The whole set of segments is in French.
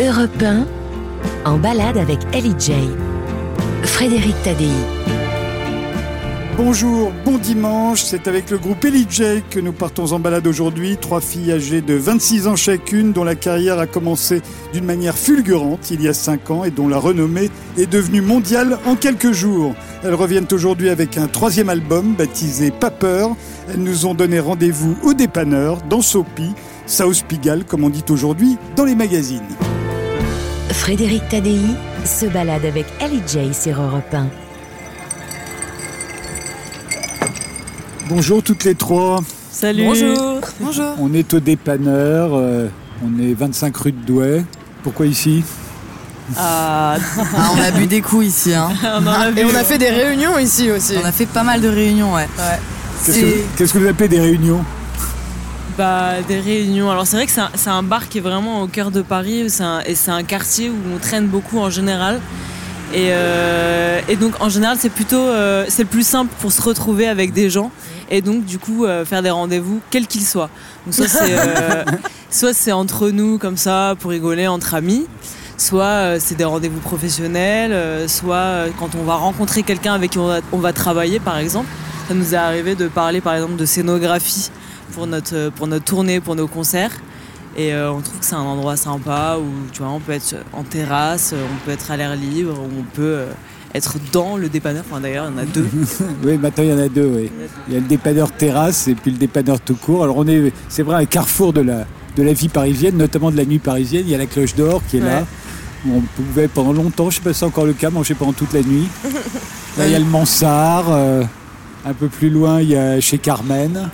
Europe 1, en balade avec Ellie J. Frédéric Tadei. Bonjour, bon dimanche, c'est avec le groupe J que nous partons en balade aujourd'hui. Trois filles âgées de 26 ans chacune dont la carrière a commencé d'une manière fulgurante il y a 5 ans et dont la renommée est devenue mondiale en quelques jours. Elles reviennent aujourd'hui avec un troisième album baptisé Pas peur. Elles nous ont donné rendez-vous au dépanneur, dans Sopi, South Pigalle comme on dit aujourd'hui, dans les magazines. Frédéric Tadei se balade avec Ellie J sur Europe 1. Bonjour toutes les trois. Salut. Bonjour. Bonjour. On est au dépanneur, euh, on est 25 rue de Douai. Pourquoi ici? Ah, ah, on a bu des coups ici. Hein. Et on a fait des réunions ici aussi. On a fait pas mal de réunions, ouais. Qu'est-ce que, vous appelez des réunions? Bah, des réunions. Alors c'est vrai que c'est un, bar qui est vraiment au cœur de Paris et c'est un quartier où on traîne beaucoup en général. Et, euh, donc en général c'est plutôt euh, c'est le plus simple pour se retrouver avec des gens et donc du coup euh, faire des rendez-vous quels qu'ils soient. Donc soit c'est entre nous comme ça pour rigoler entre amis, soit c'est des rendez-vous professionnels, soit quand on va rencontrer quelqu'un avec qui on va travailler par exemple. Ça nous est arrivé de parler par exemple de scénographie pour notre, pour notre tournée, pour nos concerts. Et euh, on trouve que c'est un endroit sympa où tu vois, on peut être en terrasse, on peut être à l'air libre, où on peut euh, être dans le dépanneur. Enfin, d'ailleurs, il y en a deux. oui, maintenant il y en a deux. Oui. Il y a le dépanneur terrasse et puis le dépanneur tout court. Alors on est, c'est vrai, un carrefour de la, de la vie parisienne, notamment de la nuit parisienne. Il y a la Cloche d'Or qui est là. On pouvait pendant longtemps, je ne sais pas si c'est encore le cas, manger pendant toute la nuit. Là, il y a le Mansart. Euh, un peu plus loin, il y a chez Carmen.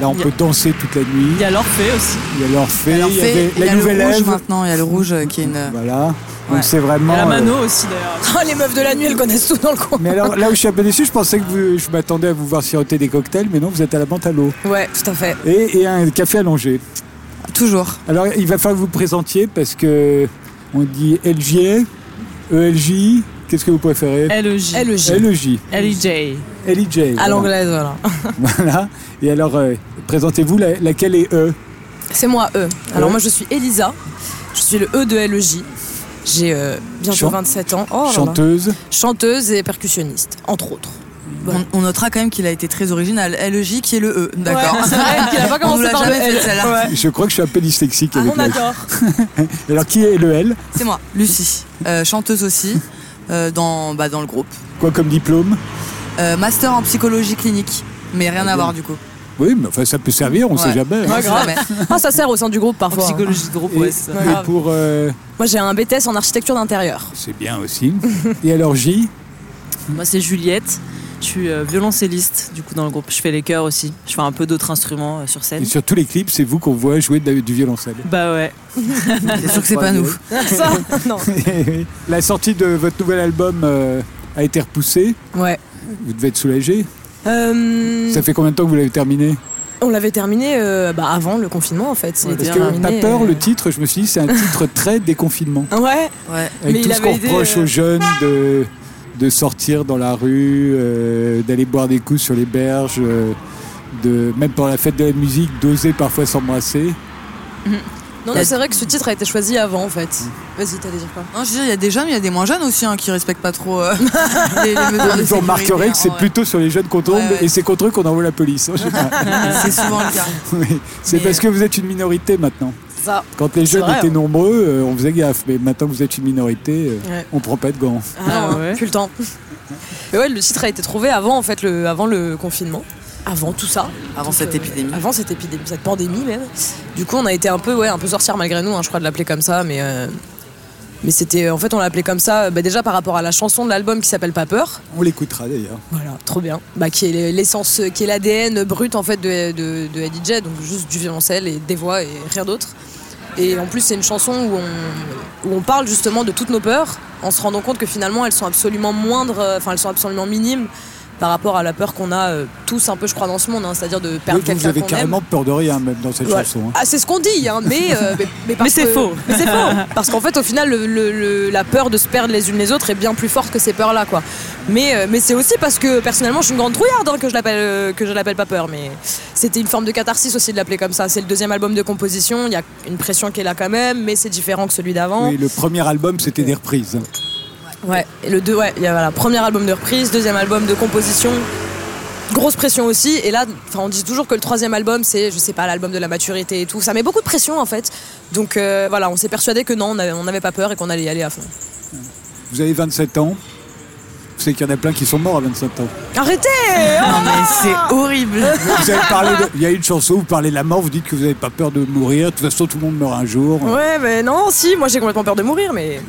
Là, on peut danser toute la nuit. Il y a l'Orphée aussi. Il y a l'Orphée, il y, avait la Nouvelle le rouge maintenant, il y a le rouge qui est une. Voilà. Donc c'est vraiment. Il y a la Mano euh, aussi d'ailleurs. Oh, les meufs de la nuit, elles connaissent tout dans le coin. Mais alors là où je suis un peu déçu, je pensais que je m'attendais à vous voir siroter des cocktails, mais non, vous êtes à la menthe à l'eau. Ouais, tout à fait. Et, et un café allongé. Toujours. Alors il va falloir que vous présentiez parce que on dit LJ, ELJ, Qu'est-ce que vous préférez? LEJ. LEJ. LEJ. LEJ. LEJ. À l'anglaise, voilà. voilà. Et alors, euh, présentez-vous, laquelle est E? C'est moi, E. Alors, moi, je suis Elisa. Je suis le E de LEJ. J'ai euh, bientôt 27 ans. Oh, Chanteuse. Chanteuse et percussionniste, entre autres. On, notera quand même qu'il a été très original. LEJ qui est le E, d'accord. c'est vrai qu'il a pas commencé par le L. Je crois que je suis un peu dyslexique ah, avec On adore. Alors qui est le L? C'est moi, Lucie, euh, chanteuse aussi. Euh, dans, bah, dans le groupe. Quoi comme diplôme? Euh, Master en psychologie clinique, mais rien à voir du coup. Oui, mais enfin, ça peut servir, on ne sait jamais. ah, ça sert au sein du groupe parfois. En psychologie de groupe, ouais. pour, euh, Moi, j'ai un BTS en architecture d'intérieur. C'est bien aussi. Et alors, J? Moi, c'est Juliette. Je suis euh, violoncelliste du coup dans le groupe. Je fais les chœurs aussi. Je fais un peu d'autres instruments euh, sur scène. Et sur tous les clips, c'est vous qu'on voit jouer du violoncelle. Bah ouais. c'est sûr que c'est pas nous. Ça, non. La sortie de votre nouvel album euh, a été repoussée. Ouais. Vous devez être soulagé. Ça fait combien de temps que vous l'avez terminé on l'avait terminé bah, avant le confinement en fait. parce que Pas peur, le titre, je me suis dit, c'est un titre très déconfinement. Ouais. ouais. Avec tout ce qu'on reproche aux jeunes de de sortir dans la rue, euh, d'aller boire des coups sur les berges, euh, de, même pour la fête de la musique, d'oser parfois s'embrasser. Mhm. Non, c'est vrai que ce titre a été choisi avant en fait. Mhm. Vas-y, t'allais dire quoi Non, je dis, il y a des jeunes, mais il y a des moins jeunes aussi hein, qui respectent pas trop euh, les, les Vous remarquerez que c'est plutôt sur les jeunes qu'on tombe et c'est contre eux qu'on envoie la police. Hein, c'est souvent le cas. C'est parce que vous êtes une minorité maintenant. Quand les jeunes étaient nombreux, euh, on faisait gaffe. Mais maintenant que vous êtes une minorité, euh, on prend pas de gants. Ah, non, plus le temps. Mais ouais, le titre a été trouvé avant, en fait, le, avant le confinement. Avant tout ça. Avant cette euh, épidémie. Avant cette épidémie, cette pandémie même. Du coup, on a été un peu, ouais, un peu sorcière malgré nous, hein, je crois de l'appeler comme ça, mais. Mais c'était, en fait, on l'a appelé comme ça, bah, déjà par rapport à la chanson de l'album qui s'appelle Pas peur. On l'écoutera d'ailleurs. Voilà, trop bien. Bah, qui est l'essence, qui est l'ADN brut en fait de, de, de DJ, donc juste du violoncelle et des voix et rien d'autre. Et en plus, c'est une chanson où on, où on, parle justement de toutes nos peurs, en se rendant compte que finalement, elles sont absolument moindres, enfin, elles sont absolument minimes par rapport à la peur qu'on a euh, tous un peu, je crois, dans ce monde, hein, c'est-à-dire de perdre Oui, quelqu'un vous avez qu'on carrément aime. peur de rien, même dans cette Voilà. chanson. hein. Ah, c'est ce qu'on dit, hein, mais, euh, mais, mais c'est faux. mais c'est faux. Parce qu'en fait, au final, le- le- le- la peur de se perdre les unes les autres est bien plus forte que ces peurs-là, quoi. Mais, euh, mais c'est aussi parce que personnellement, je suis une grande trouillarde hein, que je l'appelle euh, que je l'appelle pas peur. Mais c'était une forme de catharsis aussi de l'appeler comme ça. C'est le deuxième album de composition. Il y a une pression qui est là quand même, mais c'est différent que celui d'avant. Oui, le premier album, c'était des reprises. Ouais. Et le deux, ouais. Il y a voilà, premier album de reprise, deuxième album de composition. Grosse pression aussi, et là, on dit toujours que le troisième album, c'est, je sais pas, l'album de la maturité et tout. Ça met beaucoup de pression en fait. Donc euh, voilà, on s'est persuadé que non, on n'avait pas peur et qu'on allait y aller à fond. Vous avez 27 ans. Savez qu'il y en a plein qui sont morts à 27 ans. Arrêtez Non mais c'est horrible. Vous avez parlé de- Il y a une chanson où vous parlez de la mort, vous dites que vous n'avez pas peur de mourir. De toute façon, tout le monde meurt un jour. Ouais, mais non, si, moi j'ai complètement peur de mourir, mais.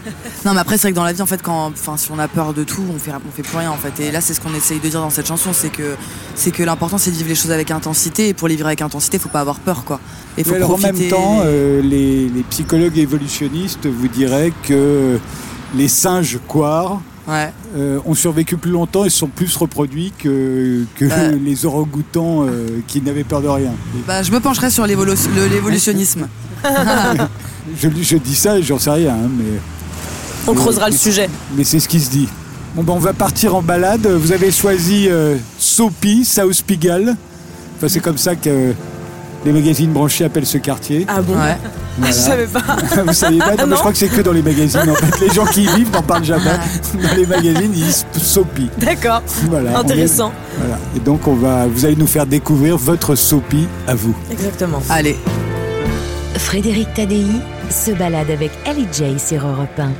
Non mais après c'est vrai que dans la vie en fait quand enfin si on a peur de tout on fait on fait plus rien en fait et là c'est ce qu'on essaye de dire dans cette chanson c'est que c'est que l'important c'est de vivre les choses avec intensité et pour les vivre avec intensité faut pas avoir peur quoi. Et faut Mais alors, en profiter. même temps, euh, les, les psychologues évolutionnistes vous diraient que les singes quars ouais. euh, ont survécu plus longtemps et se sont plus reproduits que, que Bah. les orang-outans euh, qui n'avaient peur de rien. Bah je me pencherai sur l'évolutionnisme. Je, je dis ça et j'en sais rien, hein, mais, On creusera le sujet. mais c'est ce qui se dit. Bon, ben, on va partir en balade. Vous avez choisi euh, Sopi, South Pigalle. Enfin, c'est comme ça que les magazines branchés appellent ce quartier. Ah bon Ouais. Voilà. Je savais pas. Vous savez pas Non, mais. Je crois que c'est que dans les magazines. En fait, les gens qui y vivent n'en parlent jamais. Dans les magazines, ils disent Sopi. D'accord. Voilà, Intéressant. est- voilà. Et donc, on va, vous allez nous faire découvrir votre Sopi à vous. Exactement. Allez. Frédéric Tadei se balade avec Ellie J sur Europe 1.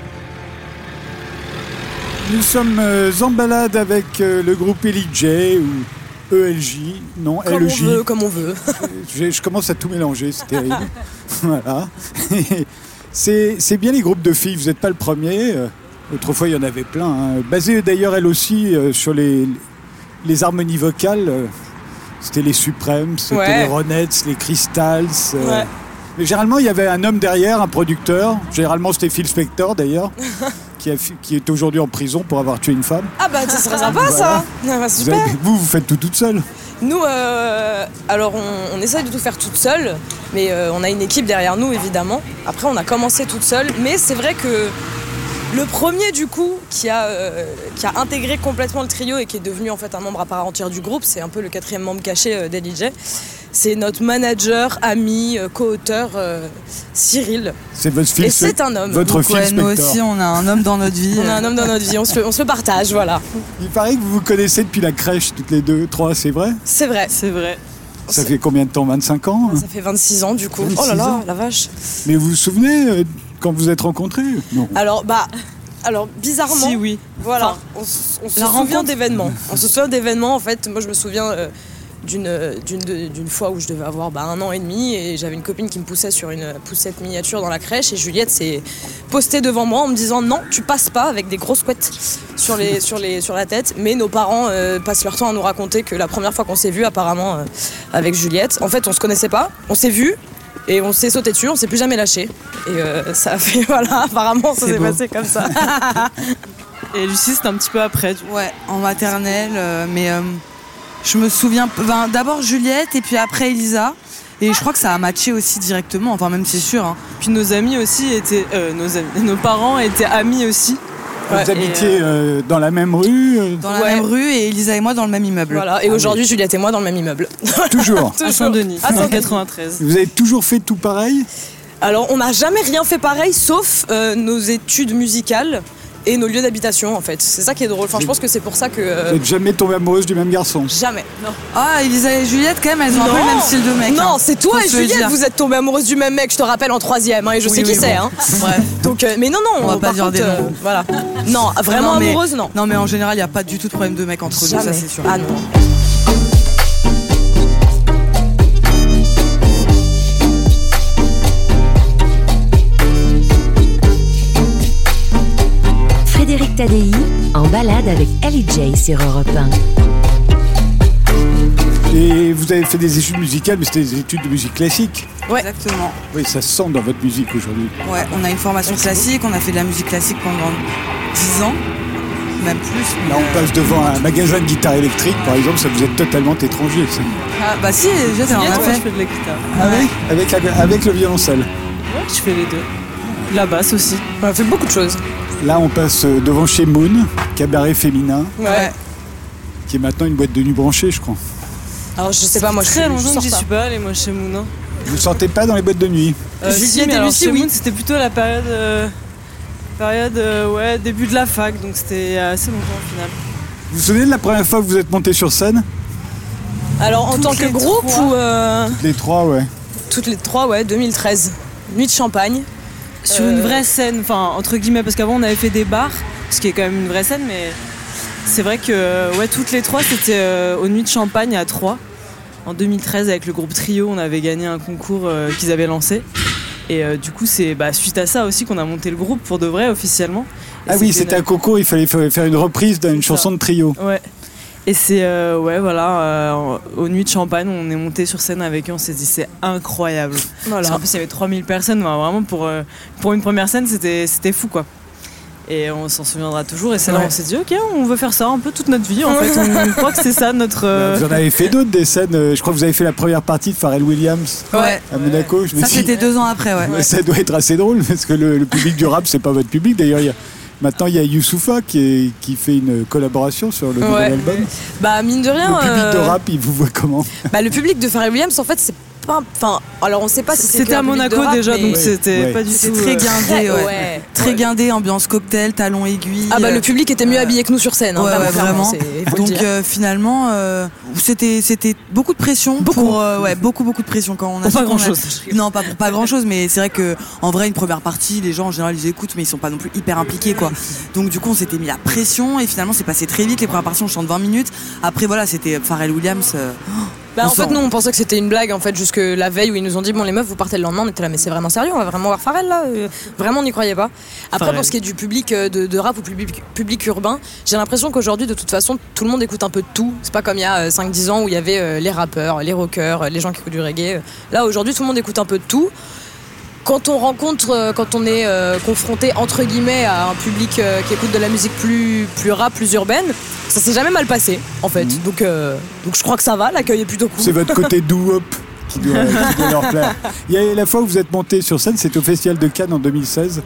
Nous sommes euh, en balade avec euh, le groupe ELJ ou ELJ. Non, Comme on LJ. veut, comme on veut. je, je commence à tout mélanger, c'est terrible. voilà. c'est bien les groupes de filles, vous n'êtes pas le premier. Autrefois, il y en avait plein. hein. Basées d'ailleurs, elles aussi, euh, sur les, les harmonies vocales. euh, C'était les Supremes, c'était Ouais. les Ronettes, les Crystals. euh. Ouais. Mais généralement, il y avait un homme derrière, un producteur. Généralement, c'était Phil Spector d'ailleurs, qui, a fi- qui est aujourd'hui en prison pour avoir tué une femme. Ah bah ça serait sympa ça. Ah bah, Vous, avez- vous, vous faites tout toute seule. Nous, euh, alors on, on essaye de tout faire toute seule, mais euh, on a une équipe derrière nous évidemment. Après, on a commencé toute seule, mais c'est vrai que le premier du coup qui a, euh, qui a intégré complètement le trio et qui est devenu en fait un membre à part entière du groupe, c'est un peu le quatrième membre caché euh, d'LJ. C'est notre manager, ami, euh, co-auteur euh, Cyril. C'est votre Phil Et c'est un homme. Votre Donc, ouais, nous aussi on a un homme dans notre vie. On a un homme dans notre vie, on se, le- on se le partage, voilà. Il paraît que vous vous connaissez depuis la crèche, toutes les deux, trois, c'est vrai? C'est vrai. C'est vrai. Ça fait combien de temps? 25 ans hein? Ça fait 26 ans du coup. 26 oh là là, ans. la vache. Mais vous vous souvenez euh, quand vous êtes rencontrés Non. Alors, bah, alors bizarrement, Si, oui. voilà, Enfin, on, se souvient d'événements. On se souvient d'événements, en fait. Moi, je me souviens euh, d'une euh, d'une de- d'une fois où je devais avoir bah, un an et demi et j'avais une copine qui me poussait sur une poussette miniature dans la crèche et Juliette s'est postée devant moi en me disant non, tu passes pas avec des grosses couettes sur, les, sur, les, sur la tête. Mais nos parents euh, passent leur temps à nous raconter que la première fois qu'on s'est vu, apparemment, euh, avec Juliette, en fait, on se connaissait pas, on s'est vu. Et on s'est sauté dessus, on s'est plus jamais lâché. Et euh, ça a fait, voilà, apparemment, ça C'est s'est passé comme ça. Et Lucie, c'était un petit peu après. du. Ouais, en maternelle, euh, mais euh, je me souviens. ben, D'abord Juliette et puis après Elisa. Et je crois que ça a matché aussi directement, enfin même c'est sûr. hein. Puis nos amis aussi étaient. euh, nos amis. Nos parents étaient amis aussi. Vous Ouais, habitiez euh, dans la même rue euh, Dans la Ouais. même rue et Elisa et moi dans le même immeuble. Voilà, et aujourd'hui, Juliette et moi dans le même immeuble. Toujours. À Saint-Denis, À en Saint-Denis. 93. Vous avez toujours fait tout pareil? Alors, on n'a jamais rien fait pareil, sauf euh, nos études musicales et nos lieux d'habitation, en fait. C'est ça qui est drôle. Enfin, je pense que c'est pour ça que. euh, Vous n'êtes jamais tombée amoureuse du même garçon jamais. Non, Ah, Elisa et Juliette, quand même, elles ont un peu le même style de mec. Non, hein. c'est toi Faut et Juliette, dire. vous êtes tombées amoureuses du même mec, je te rappelle, en troisième, hein, et je Oui, sais qui oui, c'est. bon. Hein. Bref. Donc, euh, mais non, non, On va pas par dire contre, des euh, noms. voilà. Non, vraiment Non, mais- amoureuse, non. Non, mais en général, il n'y a pas du tout de problème de mec entre nous, ça c'est sûr. Ah non. Tadei en balade avec Ellie J sur Europe 1. Et vous avez fait des études musicales, mais c'était des études de musique classique. Exactement. Oui, ça se sent dans votre musique aujourd'hui. Ouais, on a une formation classique, on a fait de la musique classique pendant 10 ans. même plus. Là, on passe devant un magasin de guitare électrique, par exemple, ça vous est totalement étranger. ça. Ah, bah si, j'ai Juliette, on a moi, fait. je fais de la guitare. Avec, avec, la- avec le violoncelle. Ouais, je fais les deux. La basse aussi. On a fait beaucoup de choses. Là, on passe euh, devant chez Moon, cabaret féminin, Ouais. qui est maintenant une boîte de nuit branchée, je crois. Alors je sais pas, moi je Très suis- je longtemps que j'y pas. suis pas allée, moi, chez Moon. hein. Vous sortez pas dans les boîtes de nuit? Euh, Juliette si, et mais alors, Lucie, chez oui. Moon, c'était plutôt la période, euh, période euh, ouais, début de la fac, donc c'était assez longtemps au final. Vous vous souvenez de la première fois que vous êtes monté sur scène? Alors en Toutes tant que les groupe trois. ou euh, Les trois, ouais. toutes les trois, ouais, 2013. Nuit de champagne. Sur Euh, une vraie scène, enfin entre guillemets, parce qu'avant on avait fait des bars, ce qui est quand même une vraie scène, mais c'est vrai que euh, ouais, toutes les trois c'était euh, aux Nuits de Champagne à Troyes. En 2013 avec le groupe Trio, on avait gagné un concours euh, qu'ils avaient lancé. Et euh, du coup c'est bah, suite à ça aussi qu'on a monté le groupe pour de vrai officiellement. Et Ah oui, c'était un concours, il fallait fa- faire une reprise d'une chanson de trio. Ouais. Et c'est euh, ouais voilà euh, aux nuits de champagne on est monté sur scène avec eux on s'est dit c'est incroyable. Parce qu'en plus il y avait 3000 personnes vraiment pour euh, pour une première scène c'était c'était fou quoi. Et on s'en souviendra toujours et c'est là on s'est dit ok on veut faire ça un peu toute notre vie en fait on croit que c'est ça notre euh, Vous en avez fait d'autres, des scènes. Je crois que vous avez fait la première partie de Pharrell Williams Ouais. à Monaco. Je me Ça, c'était deux ans après, ouais. ouais, ça doit être assez drôle parce que le, le public du rap, c'est pas votre public. D'ailleurs, il y a- maintenant, il y a Youssoufa qui, est- qui fait une collaboration sur le nouvel album. Bah mine de rien. Le public de euh, rap, il vous voit comment? Bah le public de Pharrell Williams en fait c'est pas. Enfin alors on sait pas si c'était à de Monaco rap, déjà mais- donc Ouais. c'était Ouais. pas du tout très euh, guindé, Très- ouais. ouais. Très Ouais. guindé, ambiance cocktail, talons aiguilles. Ah bah euh, le public était mieux habillé que nous sur scène. hein, vraiment. le Donc euh, finalement, euh, c'était c'était beaucoup de pression. Beaucoup. Pour, euh, ouais, beaucoup beaucoup de pression quand on a. Pour pas qu'on a- grand-chose. Non, pas pour pas grand chose, mais c'est vrai que en vrai une première partie, les gens en général ils écoutent, mais ils sont pas non plus hyper impliqués quoi. Donc du coup on s'était mis la pression et finalement c'est passé très vite. Les premières parties on chante 20 minutes. Après voilà c'était Pharrell Williams. euh, Bah, en fait, nous, on pensait que c'était une blague, en fait, jusque la veille où ils nous ont dit, bon, les meufs, vous partez le lendemain, on était là, mais c'est vraiment sérieux, on va vraiment voir Pharrell, là Euh, Vraiment, on n'y croyait pas. Après, Pharrell. pour ce qui est du public euh, de, de rap ou public, public urbain, j'ai l'impression qu'aujourd'hui, de toute façon, tout le monde écoute un peu de tout. C'est pas comme il y a euh, 5-10 ans où il y avait euh, les rappeurs, les rockers, euh, les gens qui écoutent du reggae. Là, aujourd'hui, tout le monde écoute un peu de tout. Quand on rencontre, euh, quand on est euh, confronté entre guillemets à un public euh, qui écoute de la musique plus, plus rap, plus urbaine, ça s'est jamais mal passé en fait. Donc, euh, donc je crois que ça va, l'accueil est plutôt cool. C'est votre côté doo-wop qui doit, qui doit leur plaire. Il y a la fois où vous êtes monté sur scène, c'était au Festival de Cannes en 2016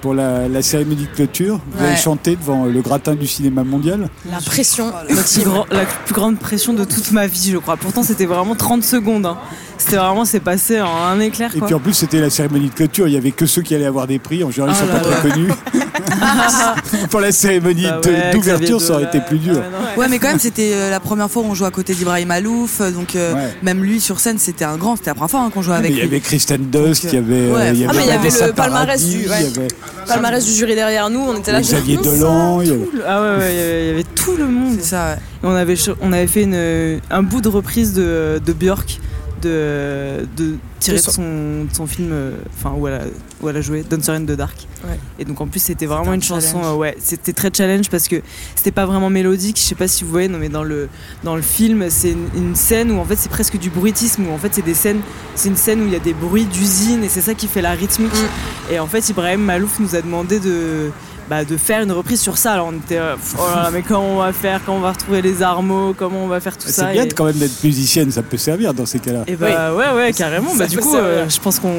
pour la, la cérémonie de clôture. Vous avez chanté devant le gratin du cinéma mondial. La pression la plus, grand- la plus grande pression de toute ma vie, je crois. Pourtant, c'était vraiment 30 secondes. hein. C'était vraiment, c'est passé en un éclair. Et puis en plus, c'était la cérémonie de clôture. Il y avait que ceux qui allaient avoir des prix. En général, ils Oh sont là pas là. très connus. pour la cérémonie Bah de- ouais, d'ouverture, ça aurait été plus dur. Ah ouais, non. Ouais, mais quand même, c'était euh, la première fois où on jouait à côté d'Ibrahim Alouf. euh, Donc, euh, Ouais. même lui sur scène, c'était un grand. C'était la première fois hein, qu'on jouait Mais avec il y lui. avait Kristen Dust, Donc, il y avait, euh, il y Ah, avait, mais il y avait Vanessa le palmarès du- ouais. il y avait palmarès du jury derrière nous, on était là. Xavier Dolan. il y avait- Ah ouais, ouais, il y avait- il y avait tout le monde. C'est ça, on avait, on avait fait une, un bout de reprise de, de Björk, de, de tiré De de son- son, film, euh, enfin où elle a, où elle a joué, Dancer in the Dark. Ouais. Et donc en plus c'était vraiment un une chanson, challenge. euh, ouais, c'était très challenge parce que c'était pas vraiment mélodique. Je sais pas si vous voyez, non mais dans le dans le film c'est une, une scène où en fait c'est presque du bruitisme où en fait c'est des scènes, c'est une scène où il y a des bruits d'usine et c'est ça qui fait la rythmique. Mm. Et en fait Ibrahim Malouf nous a demandé de bah, de faire une reprise sur ça. Alors on était, euh, oh là là, mais comment on va faire, comment on va retrouver les armeaux, comment on va faire tout ça. C'est bien et... quand même d'être musicienne, ça peut servir dans ces cas-là. Et bah ouais ouais carrément. Bah du coup euh, je pense qu'on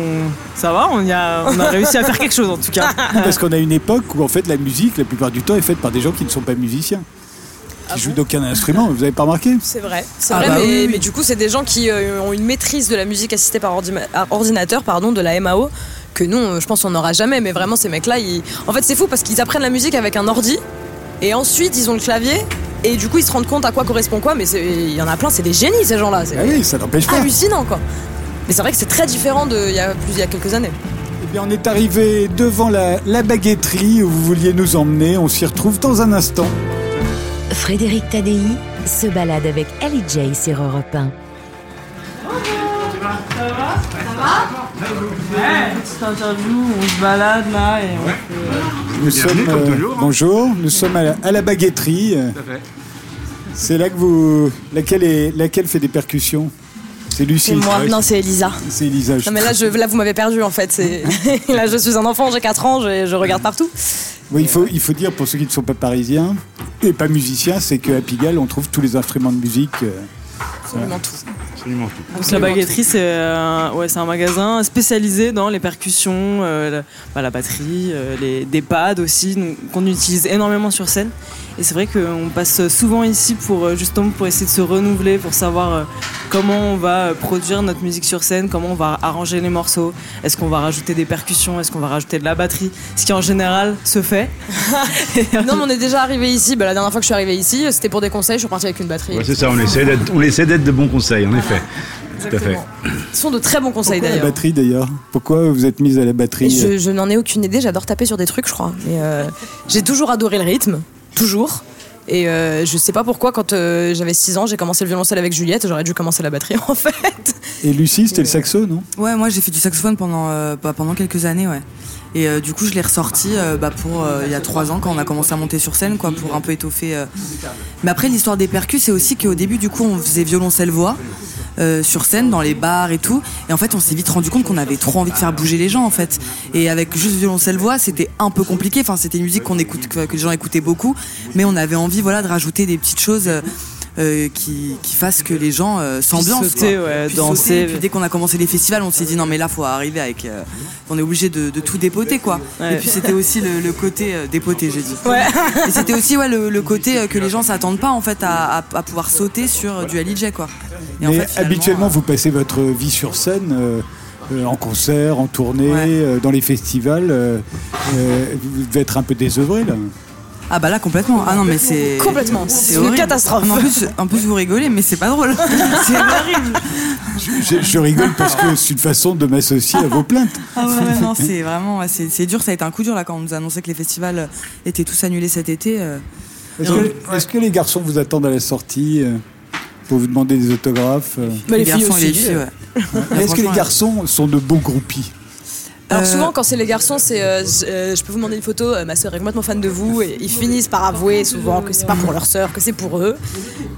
ça va, on y a on a réussi à faire quelque chose en tout cas. Parce qu'on a une époque où en fait la musique, la plupart du temps, est faite par des gens qui ne sont pas musiciens, qui jouent d'aucun instrument. Vous avez pas remarqué? C'est vrai, c'est Ah vrai, bah mais, oui, oui. mais du coup, c'est des gens qui euh, ont une maîtrise de la musique assistée par ah, ordinateur, pardon, de la MAO, que nous, euh, je pense, on n'aura jamais. Mais vraiment, ces mecs-là, ils... en fait, c'est fou parce qu'ils apprennent la musique avec un ordi, et ensuite, ils ont le clavier, et du coup, ils se rendent compte à quoi correspond quoi. Mais c'est- il y en a plein, c'est des génies, ces gens-là. C'est Ah oui, ça n'empêche pas. hallucinant, quoi. Mais c'est vrai que c'est très différent de il y a plus il y a quelques années. Eh bien, on est arrivé devant la, la baguetterie où vous vouliez nous emmener. On s'y retrouve dans un instant. Frédéric Tadei se balade avec Ali J sur Europe 1. Petite interview, on se balade là et on fait, Nous Bienvenue, sommes, comme toujours. bonjour, nous sommes à la, à la baguetterie. Tout à fait. C'est là que vous, laquelle est, laquelle fait des percussions? C'est Lucie. C'est moi. Ouais, Non, c'est Elisa. C'est Elisa. Non mais là, je, là vous m'avez perdu en fait. C'est- là je suis un enfant, j'ai 4 ans, je, je regarde partout. Oui, il faut, il faut dire pour ceux qui ne sont pas parisiens et pas musiciens, c'est qu'à Pigalle, on trouve tous les instruments de musique. euh, Absolument tout. Absolument tout. Donc la baguetterie, c'est un, ouais, c'est un magasin spécialisé dans les percussions, euh, la, bah, la batterie, euh, les, des pads aussi, qu'on utilise énormément sur scène. Et c'est vrai qu'on passe souvent ici pour euh, justement pour essayer de se renouveler, pour savoir euh, comment on va euh, produire notre musique sur scène, comment on va arranger les morceaux, est-ce qu'on va rajouter des percussions, est-ce qu'on va rajouter de la batterie, ce qui en général se fait. Non mais on est déjà arrivé ici. Bah, la dernière fois que je suis arrivé ici, c'était pour des conseils. Je suis partie avec une batterie. Ouais, c'est ça, on essaie d'être, on essaie d'être de bons conseils, en effet. Tout à fait. Exactement. Ce sont de très bons conseils Pourquoi la d'ailleurs. batterie d'ailleurs Pourquoi vous êtes mise à la batterie je, je n'en ai aucune idée, j'adore taper sur des trucs, je crois. Mais euh, j'ai toujours adoré le rythme, toujours. Et euh, je sais pas pourquoi, quand euh, j'avais 6 ans, j'ai commencé le violoncelle avec Juliette, j'aurais dû commencer la batterie en fait. Et Lucie, c'était le saxo, non? Ouais, moi j'ai fait du saxophone pendant, euh, bah, pendant quelques années, ouais. Et euh, du coup, je l'ai ressorti euh, bah, pour euh, il y a trois ans quand on a commencé à monter sur scène, quoi, pour un peu étoffer. euh. Mais après, l'histoire des percus, c'est aussi qu'au début, du coup, on faisait violoncelle-voix. Euh, sur scène, dans les bars et tout. Et en fait, on s'est vite rendu compte qu'on avait trop envie de faire bouger les gens, en fait. Et avec juste violoncelle-voix, c'était un peu compliqué. Enfin, c'était une musique qu'on écoute, que, que les gens écoutaient beaucoup. Mais on avait envie, voilà, de rajouter des petites choses euh, euh, qui, qui fassent que les gens euh, s'ambiancent. sauter, quoi. ouais, Puis danser. sauter. Et puis dès qu'on a commencé les festivals, on s'est dit non mais là faut arriver avec, euh, on est obligé de, de tout dépoter quoi. Ouais. Et puis c'était aussi le, le côté euh, dépoter j'ai dit. Ouais. Et c'était aussi ouais le, le côté euh, que les gens s'attendent pas en fait à, à- à pouvoir sauter sur du LJ quoi. Et en Mais fait, habituellement, euh, vous passez votre vie sur scène, euh, euh, en concert, en tournée, Ouais. euh, dans les festivals. euh, euh, vous devez être un peu désœuvré là. Ah bah là complètement. Ah non mais c'est Complètement, c'est une horrible. catastrophe. Mais En plus, en plus vous rigolez mais c'est pas drôle. c'est horrible. Je, je rigole parce que c'est une façon de m'associer à vos plaintes. Ah ouais, ouais, non, c'est vraiment, ouais, c'est c'est dur. Ça a été un coup dur là quand on nous a annoncé que les festivals euh, étaient tous annulés cet été. euh. Est-ce que, les garçons vous attendent à la sortie euh, pour vous demander des autographes Mais les, filles garçons aussi. et les filles, ouais. Mais Est-ce que les garçons sont de bons groupies? Alors Euh, souvent quand c'est les garçons, c'est euh, je, euh, je peux vous demander une photo, euh, ma soeur est complètement fan de vous et ils finissent par avouer souvent que c'est pas pour leur sœur, que c'est pour eux.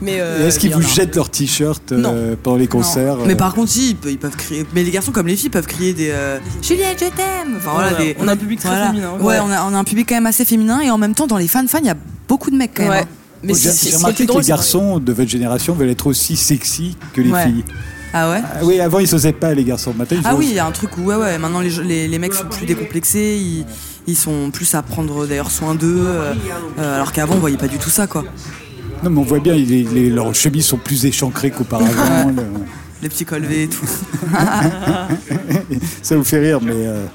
Mais euh, Est-ce qu'ils vous jettent leurs t-shirts euh, Non. pendant les Non. concerts Mais par contre, si, ils peuvent, ils peuvent crier. Mais les garçons comme les filles peuvent crier des euh, Juliette, je t'aime. Enfin voilà, des- on a un public très voilà. féminin. Ouais, on a, on a un public quand même assez féminin et en même temps, dans les fans fans, il y a beaucoup de mecs quand même. Ouais. hein. Mais J'ai remarqué que drôle, les garçons de votre génération veulent être aussi sexy que les Ouais. filles. Ah ouais. Ah oui, avant ils s'osaient pas les garçons. Maintenant ils Ah oui, il y a un truc où ouais ouais. Maintenant les, les, les mecs sont plus décomplexés, ils, ils sont plus à prendre d'ailleurs soin d'eux, euh, euh, alors qu'avant on voyait pas du tout ça quoi. Non, mais on voit bien, les, les- leurs chemises sont plus échancrées qu'auparavant. le- Les petits colvés et tout. Ça vous fait rire, mais euh,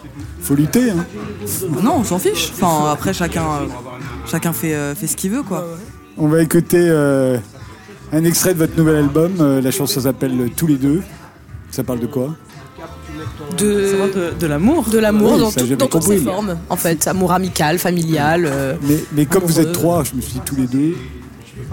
faut lutter. hein. non, on s'en fiche. Enfin après chacun, chacun fait, fait ce qu'il veut quoi. On va écouter euh, un extrait de votre nouvel album. Euh, la chanson s'appelle Tous les deux. Ça parle de quoi de, l'amour. de l'amour Oui, dans, ça, tout- dans toutes ses formes. En fait, amour amical, familial. euh, mais, mais comme vous êtes trois, je me suis dit tous les deux.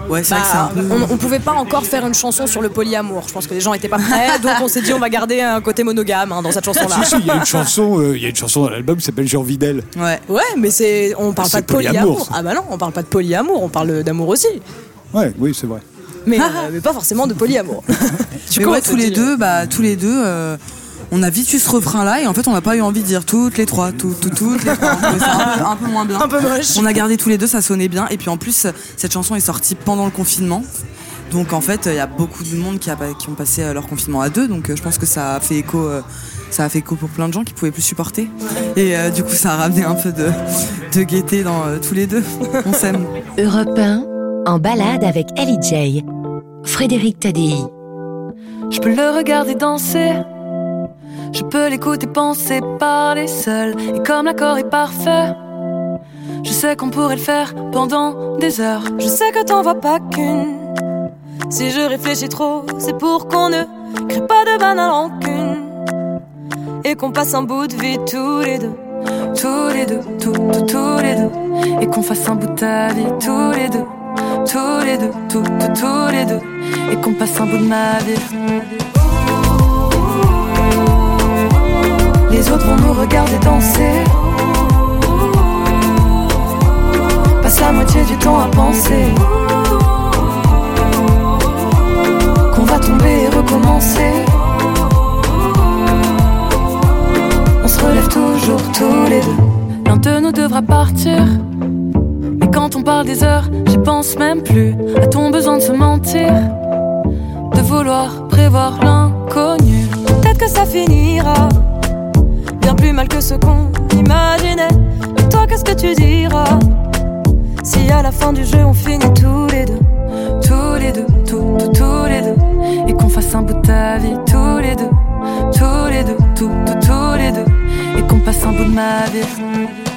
Ouais, c'est vrai que c'est un bah, peu. on, on pouvait pas encore faire une chanson sur le polyamour. Je pense que les gens étaient pas prêts, donc on s'est dit on va garder un côté monogame hein, dans cette chanson-là. Si, si, il y a une chanson, euh, il y a une chanson dans l'album qui s'appelle Jean Videl. Ouais. Ouais, mais c'est on parle pas de polyamour. polyamour, ça. Ah bah non, on parle pas de polyamour, on parle d'amour aussi. Ouais, oui, c'est vrai. Mais, euh, mais pas forcément de polyamour. Coup, ouais, tous les deux, bah tous les deux, euh, on a vite eu ce refrain-là et en fait on n'a pas eu envie de dire toutes les trois, tout, tout, toutes les trois. On un peu, un peu moins bien. Un peu moche. On a gardé tous les deux, ça sonnait bien et puis en plus cette chanson est sortie pendant le confinement. Donc en fait il y a beaucoup de monde qui, a, qui ont passé euh, leur confinement à deux, donc je pense que ça a fait écho. ça a fait écho pour plein de gens qui pouvaient plus supporter. Et euh, du coup, ça a ramené un peu de, de gaieté dans euh, tous les deux. On s'aime. Europe 1, en balade avec Ellie J. Frédéric Tadei. Je peux le regarder danser. Je peux l'écouter penser, parler seul. Et comme l'accord est parfait, je sais qu'on pourrait le faire pendant des heures. Je sais que t'en vois pas qu'une. Si je réfléchis trop, c'est pour qu'on ne crée pas de banale rancune. Et qu'on passe un bout de vie tous les deux. Tous les deux, tout, tout, tous les deux. Et qu'on fasse un bout de ta vie tous les deux tous les deux, tous tous les deux, et qu'on passe un bout de ma vie. Les autres vont nous regarder danser. Passe la moitié du temps à penser qu'on va tomber et recommencer. On se relève toujours tous les deux. L'un de nous devra partir. Quand on parle des heures, j'y pense même plus à ton besoin de se mentir? De vouloir prévoir l'inconnu? Peut-être que ça finira bien plus mal que ce qu'on imaginait. Et toi, qu'est-ce que tu diras? Si à la fin du jeu on finit tous les deux, tous les deux, tous, tous, tous les deux, et qu'on fasse un bout de ta vie tous les deux, tous les deux, tous, tous, tous les deux, et qu'on passe un bout de ma vie.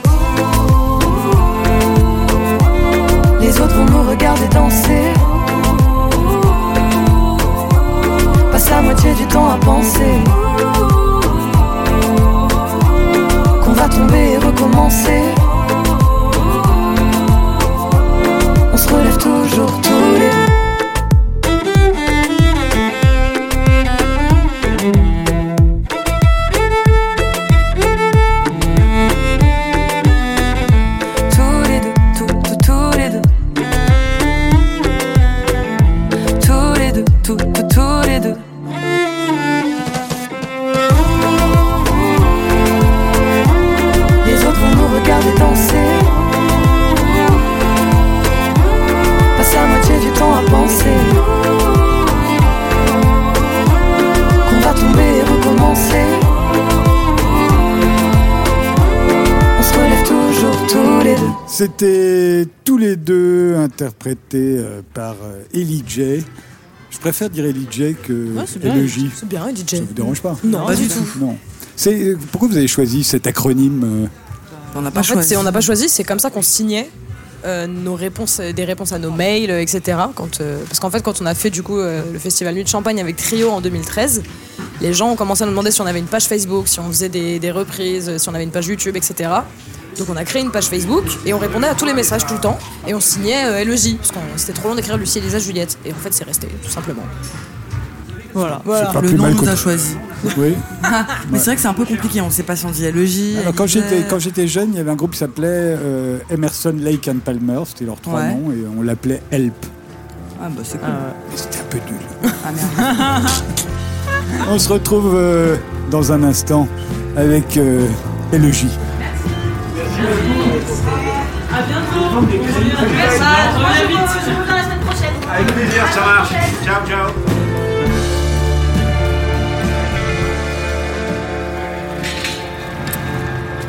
Les autres vont nous regarder danser. Deux interprétés euh, par euh, Ellie J. Je préfère dire Ellie J que Ouais, c'est bien. Ellie DJ. Ça vous dérange pas Non, pas du tout. Non. C'est euh, pourquoi vous avez choisi cet acronyme euh, On n'a pas En fait, choisi. c'est- on n'a pas choisi, c'est comme ça qu'on signait euh, nos réponses, des réponses à nos mails, etc. Quand, euh, parce qu'en fait, quand on a fait du coup euh, le festival Nuit de Champagne avec Trio en 2013, les gens ont commencé à nous demander si on avait une page Facebook, si on faisait des, des reprises, si on avait une page YouTube, etc. Donc on a créé une page Facebook et on répondait à tous les messages tout le temps et on signait euh, LEJ parce que c'était trop long d'écrire Lucie, Elisa, Juliette et en fait c'est resté tout simplement. Voilà. C'est pas Le nom que- a choisi. Oui. Mais c'est vrai que c'est un peu compliqué, on sait pas si on dit LEJ. Alors, quand LJ. j'étais quand j'étais jeune, il y avait un groupe qui s'appelait euh, Emerson, Lake and Palmer. C'était leurs trois Ouais. noms et on l'appelait Help. Ah bah c'est cool. Mais c'était un peu nul. Ah merde. On se retrouve euh, dans un instant avec euh, LEJ. Avec plaisir, ça marche. Ciao, ciao.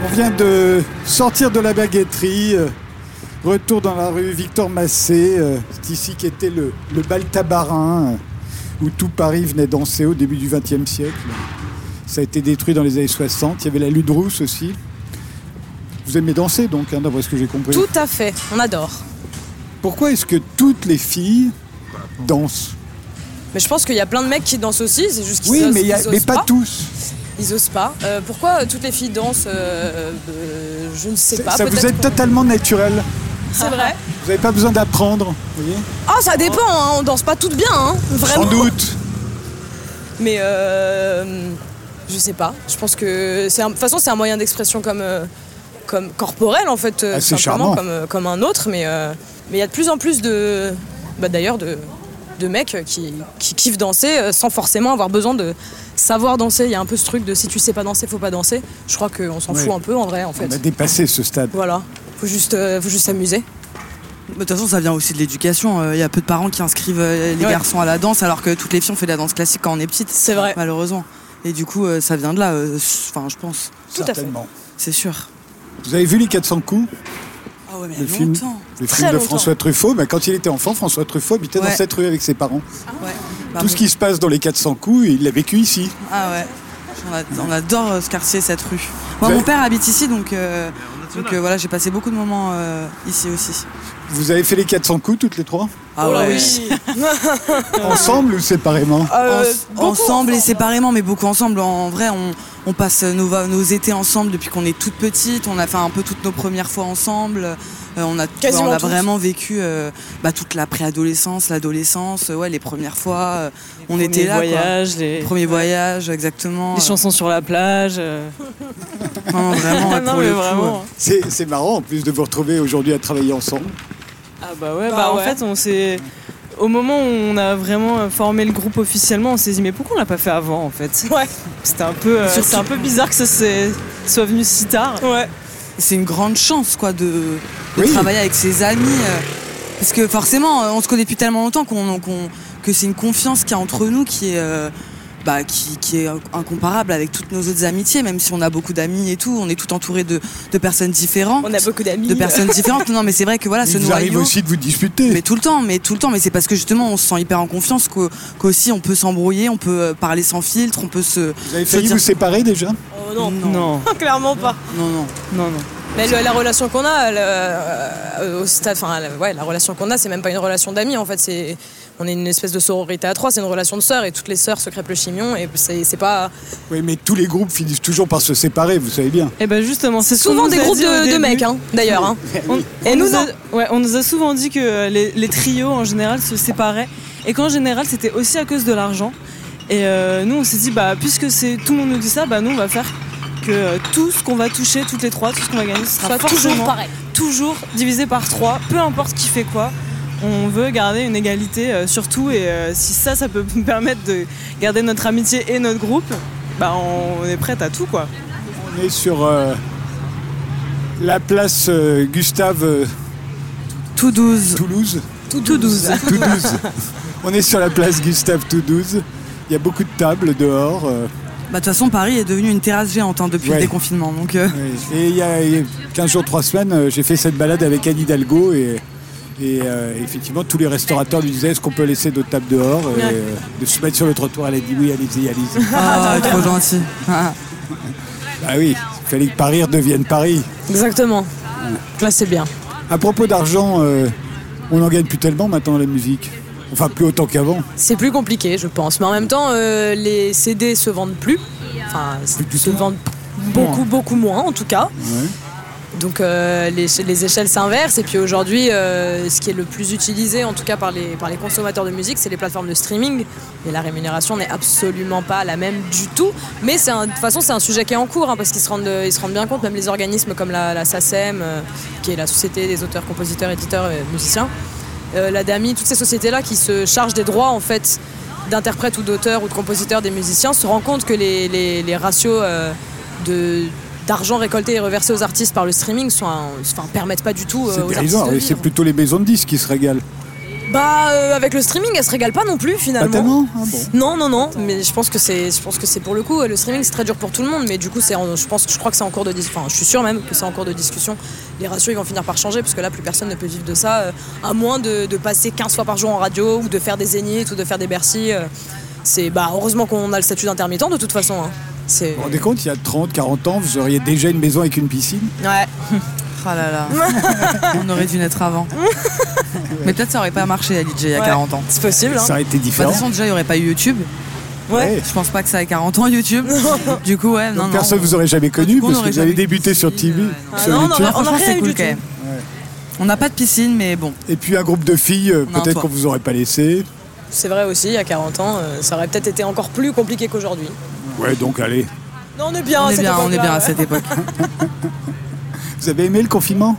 On vient de sortir de la baguetterie. euh, Retour dans la rue Victor Massé. euh, C'est ici qu'était le, le bal tabarin, euh, où tout Paris venait danser au début du XXe siècle. Ça a été détruit dans les années 60. Il y avait la lutte rousse aussi. Vous aimez danser donc, hein, d'après ce que j'ai compris. Tout à fait, on adore. Pourquoi est-ce que toutes les filles dansent? Mais je pense qu'il y a plein de mecs qui dansent aussi, c'est juste qu'ils Oui, osent- mais, y a- ils mais pas tous. Ils osent pas. Euh, pourquoi euh, toutes les filles dansent euh, euh, Je ne sais pas. Ça vous est totalement naturel. C'est vrai. Vous n'avez pas besoin d'apprendre. vous voyez? Ah, ça dépend. hein, On danse pas toutes bien, hein, vraiment. Sans doute. Mais euh, je sais pas. Je pense que c'est un- de toute façon c'est un moyen d'expression comme comme corporel en fait, euh, Ah, simplement comme euh, comme un autre. Mais euh, mais il y a de plus en plus de bah, d'ailleurs de de mecs qui, qui kiffent danser sans forcément avoir besoin de savoir danser. Il y a un peu ce truc de si tu sais pas danser, faut pas danser. Je crois qu'on s'en Ouais. fout un peu en vrai en On fait. a dépassé ce stade. Voilà. Faut juste, euh, faut juste s'amuser. De toute façon, ça vient aussi de l'éducation. Euh, Il y a peu de parents qui inscrivent euh, les Ouais. garçons à la danse, alors que toutes les filles ont fait de la danse classique quand on est petite. C'est vrai. Malheureusement. Et du coup, euh, ça vient de là. euh, Enfin, je pense. Tout à fait. Certainement. C'est sûr. Vous avez vu les 400 coups Ah ouais, mais Le film, longtemps. le Très film de longtemps. François Truffaut. Mais quand il était enfant, François Truffaut habitait dans cette rue avec ses parents. Ouais. Bah, Tout ce qui se passe dans les 400 coups, il l'a vécu ici. Ah ouais. On, a- on adore euh, ce quartier, cette rue. Moi, Ouais. mon père habite ici, donc, euh, donc euh, voilà, j'ai passé beaucoup de moments euh, ici aussi. Vous avez fait les 400 coups toutes les trois Ah Oh ouais. oui. Ensemble ou séparément Euh, En- ensemble et séparément, mais beaucoup ensemble. En vrai, on, on passe nos, étés ensemble depuis qu'on est toute petite. On a fait un peu toutes nos premières fois ensemble. Euh, on a, Quasiment on a toutes. vraiment vécu euh, bah, toute la préadolescence, l'adolescence, ouais, les premières fois. euh, on était là. quoi. voyages, les, Premier voyage, exactement. les chansons sur la plage. euh. Non, vraiment, non, mais vraiment. C'est marrant en plus de vous retrouver aujourd'hui à travailler ensemble. Ah bah ouais, Bah bah, en ouais. fait on s'est au moment où on a vraiment formé le groupe officiellement, on s'est dit mais pourquoi on l'a pas fait avant en fait? Ouais. C'était un peu, euh, Surtout- c'est un peu bizarre que ça s'est- soit venu si tard. Ouais. c'est une grande chance quoi de, de Oui. travailler avec ses amis euh, parce que forcément on se connaît depuis tellement longtemps qu'on qu'on- que c'est une confiance qu'il y a entre nous qui est euh, bah, qui, qui est incomparable avec toutes nos autres amitiés même si on a beaucoup d'amis et tout on est tout entouré de, de personnes différentes On a beaucoup d'amis. de personnes différentes non mais c'est vrai que voilà ce Il vous arrive noyau aussi de vous disputer. mais tout le temps, mais tout le temps, mais c'est parce que justement on se sent hyper en confiance qu'au- qu'aussi on peut s'embrouiller, on peut euh, parler sans filtre, on peut se. Vous avez se failli dire- vous séparer déjà? Oh non. Non, Clairement pas. Non, non. non, non. Mais le- la relation qu'on a euh, au stade, enfin, la- ouais, la relation qu'on a, c'est même pas une relation d'amis en fait. C'est, on est une espèce de sororité à trois. C'est une relation de sœurs et toutes les sœurs se crêpent le chignon et c'est, pas. Oui, mais tous les groupes finissent toujours par se séparer, vous savez bien. Et ben justement, c'est Souvent des groupes de, mecs, hein, d'ailleurs. hein. On, Et nous, nous a, non. ouais, on nous a souvent dit que les, les trios en général se séparaient et qu'en général c'était aussi à cause de l'argent. Et euh, nous on s'est dit bah puisque c'est tout le monde nous dit ça, bah nous on va faire que euh, tout ce qu'on va toucher toutes les trois, tout ce qu'on va gagner, ce sera Soit toujours pareil. toujours divisé par trois, peu importe qui fait quoi. On veut garder une égalité euh, sur tout et euh, si ça, ça peut nous permettre de garder notre amitié et notre groupe, bah on est prête à tout quoi. On est sur euh, la place euh, Gustave Tout 12. Toulouse. Tout douze. Toulouse. On est sur la place Gustave Toulouse. Il y a beaucoup de tables dehors. Bah, de toute façon, Paris est devenu une terrasse géante hein, depuis Ouais. le déconfinement. Donc, euh. Et il y a il y a 15 jours, 3 semaines, j'ai fait cette balade avec Anne Hidalgo et, et euh, effectivement tous les restaurateurs lui disaient est-ce qu'on peut laisser d'autres tables dehors et, Ouais. euh, de se mettre sur le trottoir? Elle a dit oui, allez-y, allez-y. ah, trop gentil. Ah. bah oui, il fallait que Paris redevienne Paris. Exactement. Là, c'est bien. À propos d'argent, euh, on n'en gagne plus tellement maintenant la musique. Enfin, plus autant qu'avant. C'est plus compliqué, je pense. Mais en même temps, euh, les CD se vendent plus. Enfin, Plus se vendent beaucoup, beaucoup moins, en tout cas. Ouais. Donc euh, les, les échelles s'inversent. Et puis aujourd'hui, euh, ce qui est le plus utilisé, en tout cas par les, par les consommateurs de musique, c'est les plateformes de streaming. Et la rémunération n'est absolument pas la même du tout. Mais de toute façon, c'est un sujet qui est en cours, hein, parce qu'ils se, rendent, ils se rendent bien compte, même les organismes comme la, la SACEM, euh, qui est la Société des auteurs, compositeurs, éditeurs et musiciens, euh, la DAMI, toutes ces sociétés-là qui se chargent des droits, en fait, d'interprètes ou d'auteurs ou de compositeurs des musiciens, se rendent compte que les, les- ratios euh, de d'argent récolté et reversé aux artistes par le streaming sont un- enfin, permettent pas du tout euh, C'est dérisoire. Et c'est plutôt les maisons de disques qui se régalent. Bah euh, avec le streaming, elles se régalent pas non plus Pas finalement. tellement Ah bon. Non non non, mais je pense que c'est je pense que c'est pour le coup le streaming c'est très dur pour tout le monde, mais du coup c'est je pense je crois que c'est en cours de enfin je suis sûr même que c'est en cours de discussion. Les ratios ils vont finir par changer parce que là plus personne ne peut vivre de ça euh, à moins de, de passer 15 fois par jour en radio ou de faire des zéniths ou de faire des Bercy. euh, c'est bah heureusement qu'on a le statut d'intermittent de toute façon. hein. Vous vous rendez compte, il y a 30, 40 ans, vous auriez déjà une maison avec une piscine ouais. Ah là là. On aurait dû naître avant. Mais peut-être ça aurait pas marché à DJ il y a Ouais. 40 ans. C'est possible. Hein. Ça aurait été Bah, de différent. toute façon, déjà, il n'y aurait pas eu YouTube. Ouais. Je pense pas que ça ait 40 ans, YouTube. du coup, ouais, non, Donc non. personne vous aurait jamais connu coup, parce que vous avez débuté sur TV, piscine, ouais. sur Ah non, non, YouTube. on cool n'a pas de piscine, mais bon. Et puis un groupe de filles, euh, Non, peut-être qu'on vous aurait pas laissé. C'est vrai aussi, il y a 40 ans, euh, ça aurait peut-être été encore plus compliqué qu'aujourd'hui. Ouais, donc allez. Non, on est bien, on à est cette bien, on est bien à cette époque. Vous avez aimé le confinement?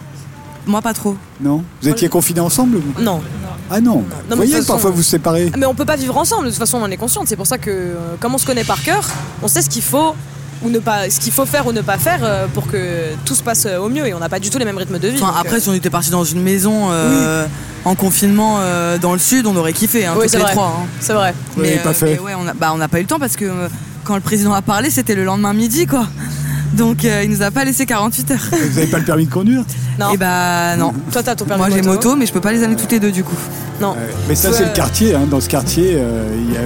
Moi, pas trop. Non? Vous étiez confinés ensemble vous? Non. Ah non. mais Vous voyez, façon- parfois vous séparez. Mais on peut pas vivre ensemble, de toute façon on en est consciente. C'est pour ça que, euh, comme on se connaît par cœur, on sait ce qu'il faut ou ne pas, ce qu'il faut faire ou ne pas faire euh, pour que tout se passe euh, au mieux. Et on n'a pas du tout les mêmes rythmes de vie. Enfin, donc, après, euh, si on était parti dans une maison euh, en confinement euh, dans le sud, on aurait kiffé, hein, Oui, c'est les vrai. trois. hein. c'est vrai. Vous l'avez pas fait. mais ouais, on a- bah, on n'a pas eu le temps parce que euh, quand le président a parlé, c'était le lendemain midi, quoi. Donc, euh, il nous a pas laissé 48 heures. Vous n'avez pas le permis de conduire Non. Et bah, non. Toi, t'as ton permis Moi, de j'ai moto, mais je peux pas les amener toutes les deux, du coup. Non. Mais ça, c'est le quartier. hein. Dans ce quartier, euh, il y a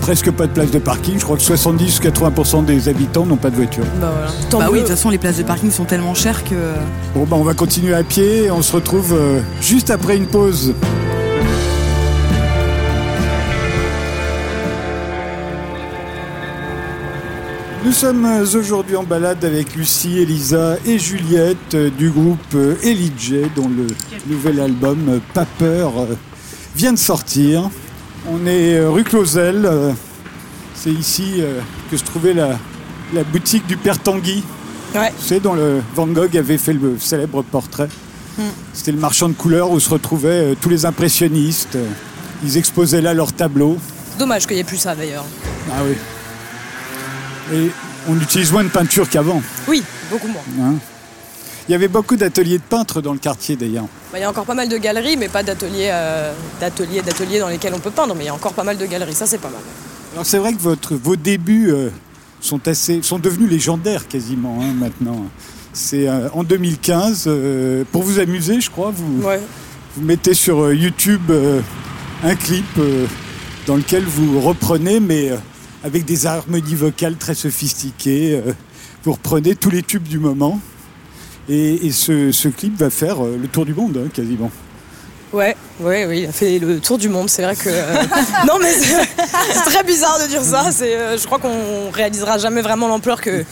presque pas de place de parking. Je crois que 70-80% des habitants n'ont pas de voiture. Bah voilà. Tant bah oui, de toute façon, les places de parking sont tellement chères que. Bon, bah, on va continuer à pied. On se retrouve euh, juste après une pause. Nous sommes aujourd'hui en balade avec Lucie, Elisa et Juliette du groupe J, dont le nouvel album Pas peur euh, vient de sortir. On est euh, rue Clausel. euh, C'est ici que se trouvait la, la boutique du Père Tanguy. Ouais. Tu sais, dont le Van Gogh avait fait le célèbre portrait. Hmm. C'était le marchand de couleurs où se retrouvaient tous les impressionnistes, Ils exposaient là leurs tableaux. Dommage qu'il n'y ait plus ça d'ailleurs. Ah oui. Et on utilise moins de peinture qu'avant. Oui, beaucoup moins. hein. Il y avait beaucoup d'ateliers de peintres dans le quartier d'ailleurs. Bah, Il y a encore pas mal de galeries, mais pas d'ateliers, euh, d'ateliers, d'ateliers dans lesquels on peut peindre. Mais il y a encore pas mal de galeries, ça c'est pas mal. Alors c'est vrai que votre, vos débuts euh, sont, assez, sont devenus légendaires quasiment hein, maintenant. C'est euh, en 2015, euh, pour vous amuser je crois, vous, Ouais. vous mettez sur YouTube un clip dans lequel vous reprenez, mais avec des harmonies vocales très sophistiquées. euh, vous reprenez tous les tubes du moment. Et, et ce, ce clip va faire euh, le tour du monde, hein, quasiment. Ouais, ouais, oui, il a fait le tour du monde. C'est vrai que. euh, non, mais c'est c'est très bizarre de dire ça. C'est, euh, je crois qu'on réalisera jamais vraiment l'ampleur que,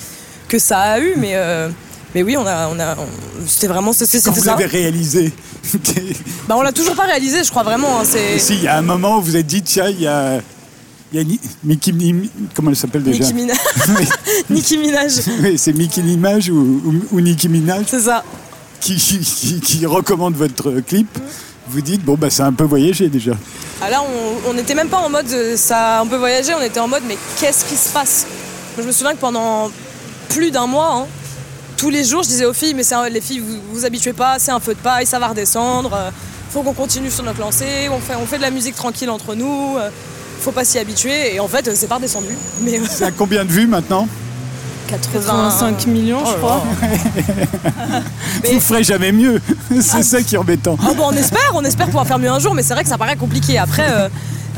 que ça a eu, mais. euh, mais oui, on a, on a, on- c'était vraiment, c'était Quand c'était vous ça. avez réalisé, Bah, on l'a toujours pas réalisé, je crois vraiment. hein, c'est si, il y a un moment où vous êtes dit, tiens, il y a, il y a Minaj, comment elle s'appelle déjà Nicki Minaj. Nicki Minaj, Oui, c'est Nicki Minaj ou, ou, ou Nicki Minaj c'est ça. qui, qui, qui- qui recommande votre clip. Vous dites, bon, bah, c'est un peu voyagé déjà. Ah là, on- on n'était même pas en mode euh, ça a un peu voyagé, on était en mode mais qu'est-ce qui se passe? Moi, Je me souviens que pendant plus d'un mois, hein, tous les jours, je disais aux filles, mais un- les filles, vous vous habituez pas, c'est un feu de paille, ça va redescendre, euh, faut qu'on continue sur notre lancée, on fait, on fait de la musique tranquille entre nous, euh, faut pas s'y habituer, et en fait, c'est pas redescendu. Mais euh, C'est à combien de vues maintenant 85 millions, Oh je crois. Vous ferez jamais mieux. c'est ça qui est embêtant. Ah bon, on espère, on espère pouvoir faire mieux un jour, mais c'est vrai que ça paraît compliqué. Après, euh,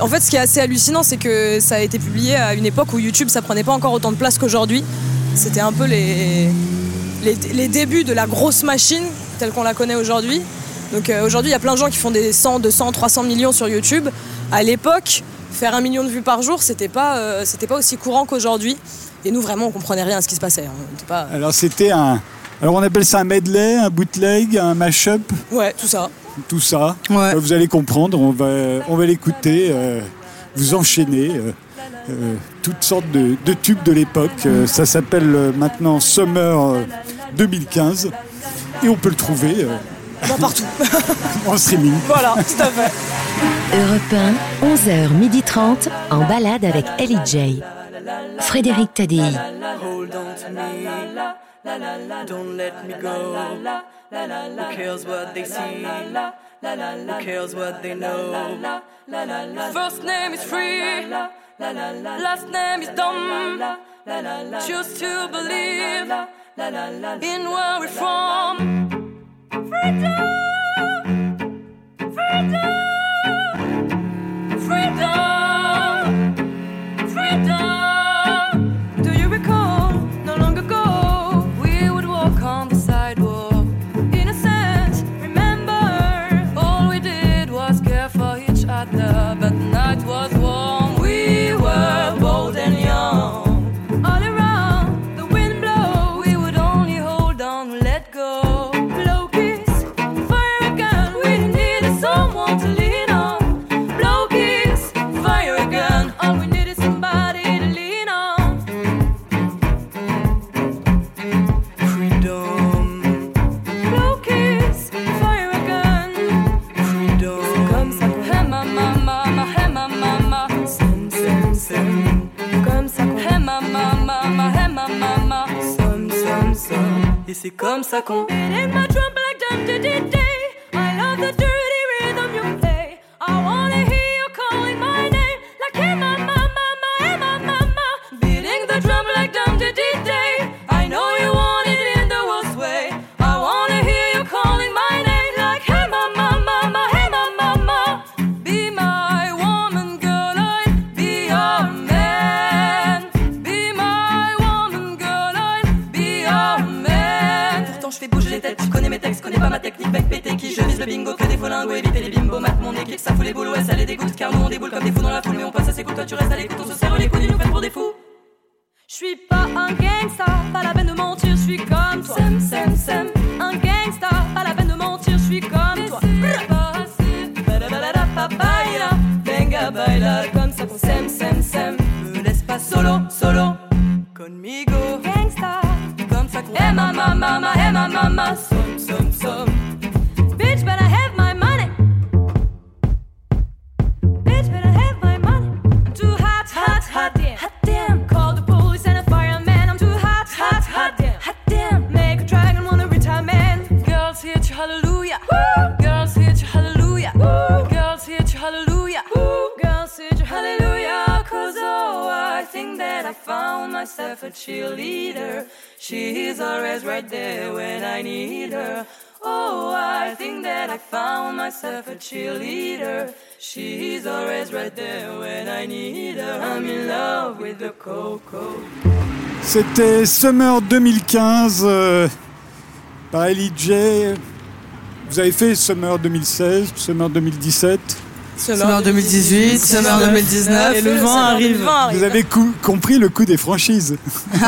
en fait, ce qui est assez hallucinant, c'est que ça a été publié à une époque où YouTube, ça prenait pas encore autant de place qu'aujourd'hui. C'était un peu les, les, les débuts de la grosse machine telle qu'on la connaît aujourd'hui. Donc euh, aujourd'hui, il y a plein de gens qui font des 100, 200, 300 millions sur YouTube. À l'époque, faire un million de vues par jour, c'était pas, euh, c'était pas aussi courant qu'aujourd'hui. Et nous, vraiment, on comprenait rien à ce qui se passait. hein. On était pas... Alors, c'était un. Alors, on appelle ça un medley, un bootleg, un mashup, Ouais, tout ça. tout ça. Ouais. Euh, Vous allez comprendre, on va, on va l'écouter, euh, vous enchaîner. euh, euh, toutes sortes de, de tubes de l'époque. Euh, ça s'appelle euh, maintenant Summer euh, 2015 et on peut le trouver euh, partout. en streaming. voilà, tout à fait. Europe 1, 11h30, en balade avec Ellie J. Frédéric Tadei. Hold on to me. Don't let me go. Who cares what they see? Who cares what they know? First name is free. Last name is dumb. Choose to believe in where we're from. Freedom. Freedom. Et c'est comme ça qu'on C'était Summer 2015 euh, par Ellie J. Vous avez fait Summer 2016, Summer 2017. Summer 2018, Summer 2019. Et le vent arrive. 2020 Vous avez cou- compris le coup des franchises.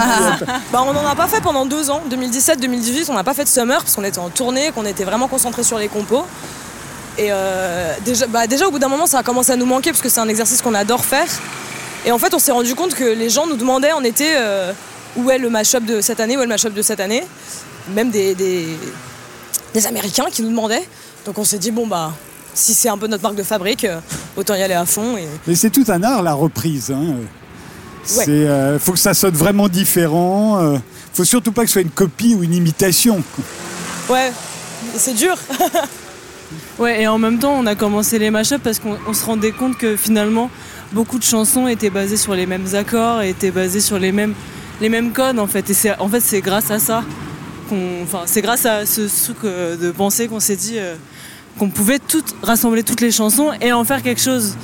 Bah, on n'en a pas fait pendant deux ans. 2017-2018, on n'a pas fait de summer parce qu'on était en tournée, qu'on était vraiment concentré sur les compos. Et euh, déjà, bah, déjà, au bout d'un moment, ça a commencé à nous manquer parce que c'est un exercice qu'on adore faire. Et en fait, on s'est rendu compte que les gens nous demandaient en été euh, où est le mashup de cette année, où est le mashup de cette année? Même des, des, des Américains qui nous demandaient. Donc on s'est dit, bon, bah, si c'est un peu notre marque de fabrique, euh, autant y aller à fond. Et... Mais c'est tout un art la reprise. Hein. Ouais. C'est, euh, faut que ça sonne vraiment différent. euh, faut surtout pas que ce soit une copie ou une imitation. Ouais, c'est dur. Ouais, et en même temps, on a commencé les mashups parce qu'on on se rendait compte que finalement, beaucoup de chansons étaient basées sur les mêmes accords, et étaient basées sur les mêmes, les mêmes codes en fait. Et c'est, en fait, c'est grâce à ça qu'on, enfin, c'est grâce à ce truc euh, de pensée qu'on s'est dit euh, qu'on pouvait rassembler toutes les chansons et en faire quelque chose.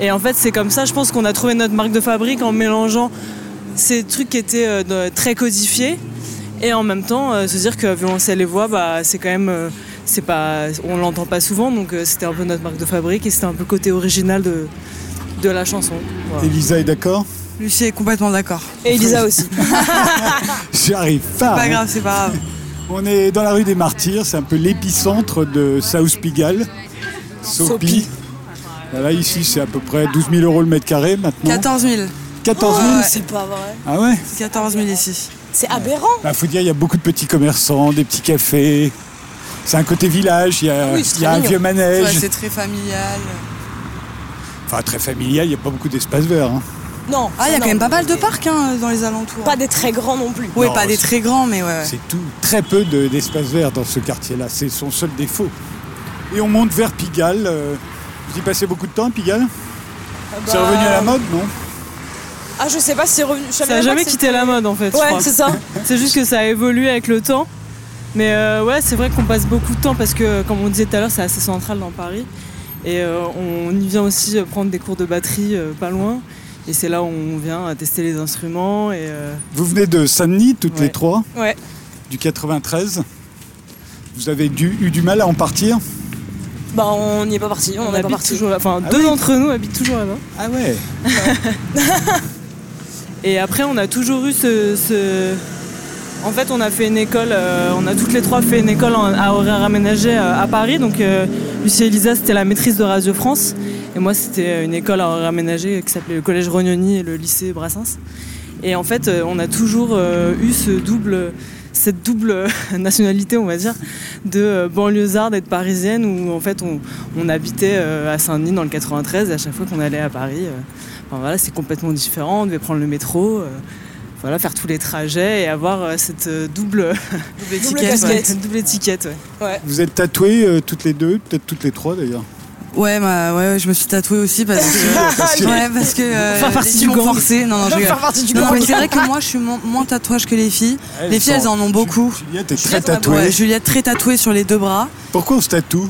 Et en fait, c'est comme ça, je pense qu'on a trouvé notre marque de fabrique en mélangeant ces trucs qui étaient euh, très codifiés et en même temps se dire que violoncelle et voix, bah, c'est quand même, c'est pas, on l'entend pas souvent, donc c'était un peu notre marque de fabrique et c'était un peu le côté original de, de la chanson. Elisa est d'accord? Lucie est complètement d'accord. Et Elisa aussi. J'arrive pas. Pas hein. grave, c'est pas grave. On est dans la rue des Martyrs, c'est un peu l'épicentre de South Pigalle. Sopi. Voilà, ici c'est à peu près 12 000 euros le mètre carré maintenant. 14 000. 14 000 C'est pas vrai. Ah ouais 14 000 ici. C'est aberrant. Bah, faut dire, il y a beaucoup de petits commerçants, des petits cafés. C'est un côté village, il y a, Oui, c'est il y a très un vieux manège. Ouais, c'est très familial. enfin, très familial, il n'y a pas beaucoup d'espace vert. hein. Non. Ah, il y a non. quand même pas mal de parcs hein, dans les alentours. Pas des très grands non plus. Oui, Non, pas des c'est- très grands, mais ouais. C'est tout, très peu de- d'espace vert dans ce quartier-là. C'est son seul défaut. Et on monte vers Pigalle. euh, vous y passez beaucoup de temps à Pigalle C'est Bah, revenu à la mode, non? Ah, je sais pas si c'est revenu. Ça a même pas jamais quitté la mode en fait. Ouais, c'est ça. C'est juste que ça a évolué avec le temps. Mais euh, ouais, c'est vrai qu'on passe beaucoup de temps parce que, comme on disait tout à l'heure, c'est assez central dans Paris. Et euh, on y vient aussi prendre des cours de batterie euh, pas loin. Et c'est là où on vient à tester les instruments. Et, euh, Vous venez de Saint-Denis, toutes Ouais. les trois, Ouais. du 93. Vous avez dû- eu du mal à en partir? Bah, on n'y est pas parti. On est pas habite parti. toujours là. Enfin, Ah deux oui d'entre nous habitent toujours là-bas. Ah ouais Et après, on a toujours eu ce. ce- En fait, on a fait une école, euh, on a toutes les trois fait une école en- à horaire aménagé euh, à Paris. Donc, euh, Lucie et Elisa, c'était la maîtrise de Radio France. Et moi, c'était une école à aménagé qui s'appelait le Collège Rognoni et le lycée Brassens. Et en fait, euh, on a toujours euh, eu ce double, cette double nationalité, on va dire, de euh, banlieusarde et de parisienne, où en fait, on, on habitait à Saint-Denis dans le 93. Et à chaque fois qu'on allait à Paris, enfin, voilà, c'est complètement différent. On devait prendre le métro. voilà, faire tous les trajets et avoir euh, cette double, Double étiquette. casquette. ouais. double étiquette. ouais. Vous êtes tatouées euh, toutes les deux, peut-être toutes les trois d'ailleurs. Ouais, bah, ouais, ouais, je me suis tatouée aussi parce que. Parce que- ouais, parce que. Euh, Faire partie du gang. forcé. Non, non, je. Faire partie du Non, non, mais c'est vrai que moi, je suis mo- moins tatouage que les filles. Elles Les filles, elles en ont beaucoup. Juliette est très tatouée. Ouais, Juliette très tatouée sur les deux bras. Pourquoi on se tatoue?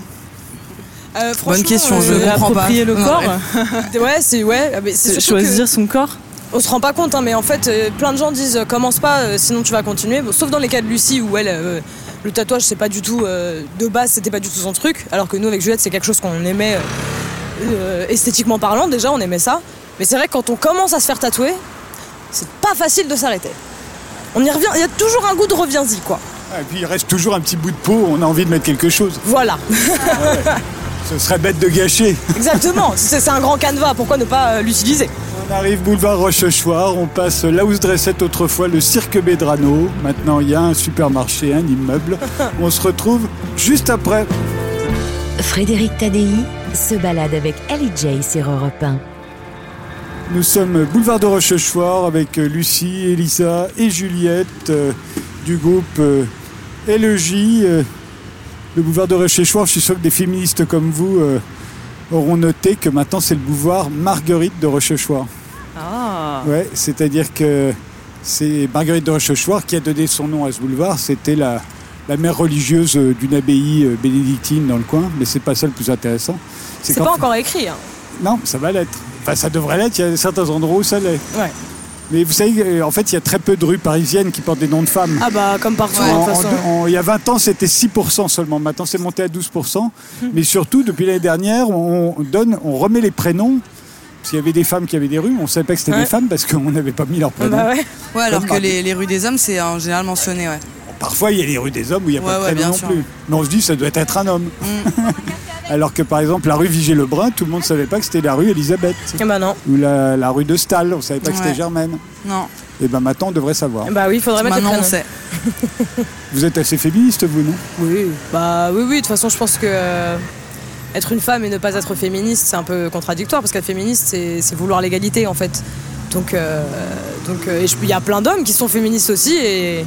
Euh, Bonne question, je euh, comprends pas. Approprier le corps, ouais. Ouais, c'est ouais. ah, mais c'est c'est surtout que choisir son corps? on se rend pas compte, hein, mais en fait, euh, plein de gens disent euh, commence pas, euh, sinon tu vas continuer. Bon, sauf dans les cas de Lucie où elle, euh, le tatouage, c'est pas du tout euh, de base, c'était pas du tout son truc. Alors que nous, avec Juliette, c'est quelque chose qu'on aimait euh, euh, esthétiquement parlant. Déjà, on aimait ça. Mais c'est vrai que quand on commence à se faire tatouer, c'est pas facile de s'arrêter. On y revient. Il y a toujours un goût de reviens-y, quoi. Ah, Et puis il reste toujours un petit bout de peau, on a envie de mettre quelque chose. Voilà. Ce serait bête de gâcher. Exactement. c'est c'est un grand canevas. Pourquoi ne pas l'utiliser? On arrive boulevard Rochechouart, on passe là où se dressait autrefois le cirque Bédrano. Maintenant il y a un supermarché, un immeuble. On se retrouve juste après. Frédéric Tadei se balade avec Ellie J sur Europe 1. Nous sommes boulevard de Rochechouart avec Lucie, Elisa et Juliette euh, du groupe euh, LEJ. euh, le boulevard de Rochechouart, je suis sûr que des féministes comme vous euh, auront noté que maintenant c'est le boulevard Marguerite de Rochechouart. Ah. Ouais, c'est-à-dire que C'est Marguerite de Rochechouart qui a donné son nom à ce boulevard. C'était la, la mère religieuse euh, d'une abbaye euh, bénédictine dans le coin, mais c'est pas ça le plus intéressant. C'est pas encore écrit. hein. Non, ça va l'être. Enfin, ça devrait l'être. Il y a certains endroits où ça l'est. Ouais. Mais vous savez, euh, en fait, il y a très peu de rues parisiennes qui portent des noms de femmes. Ah bah comme partout, En- de toute en- façon. en- il y a 20 ans, c'était 6% seulement. Maintenant, c'est monté à 12%. Mais surtout, depuis l'année dernière, on donne, on remet les prénoms. Parce qu'il y avait des femmes qui avaient des rues, on ne savait pas que c'était Ouais. des femmes parce qu'on n'avait pas mis leurs prénoms. Bah ouais. Ouais, alors Comme que les, les rues des hommes, c'est en général mentionné, ouais. Parfois, il y a les rues des hommes où il n'y a Ouais, pas de ouais, prénom bien non sûr. plus. Mais on se dit, ça doit être un homme. Alors que, par exemple, la rue Vigée-Lebrun, tout le monde ne savait pas que c'était la rue Elisabeth. Eh bah non. Ou la, la rue de Stahl, on ne savait pas que Ouais. c'était Germaine. Non, Et ben maintenant, on devrait savoir. Bah oui, il faudrait mettre les maintenant on prénoms. sait. Vous êtes assez féministe, vous, non? Oui, bah oui, oui. De toute façon, je pense que euh, être une femme et ne pas être féministe, c'est un peu contradictoire parce qu'être féministe, c'est vouloir l'égalité en fait. Donc, euh, donc, euh, il y a plein d'hommes qui sont féministes aussi et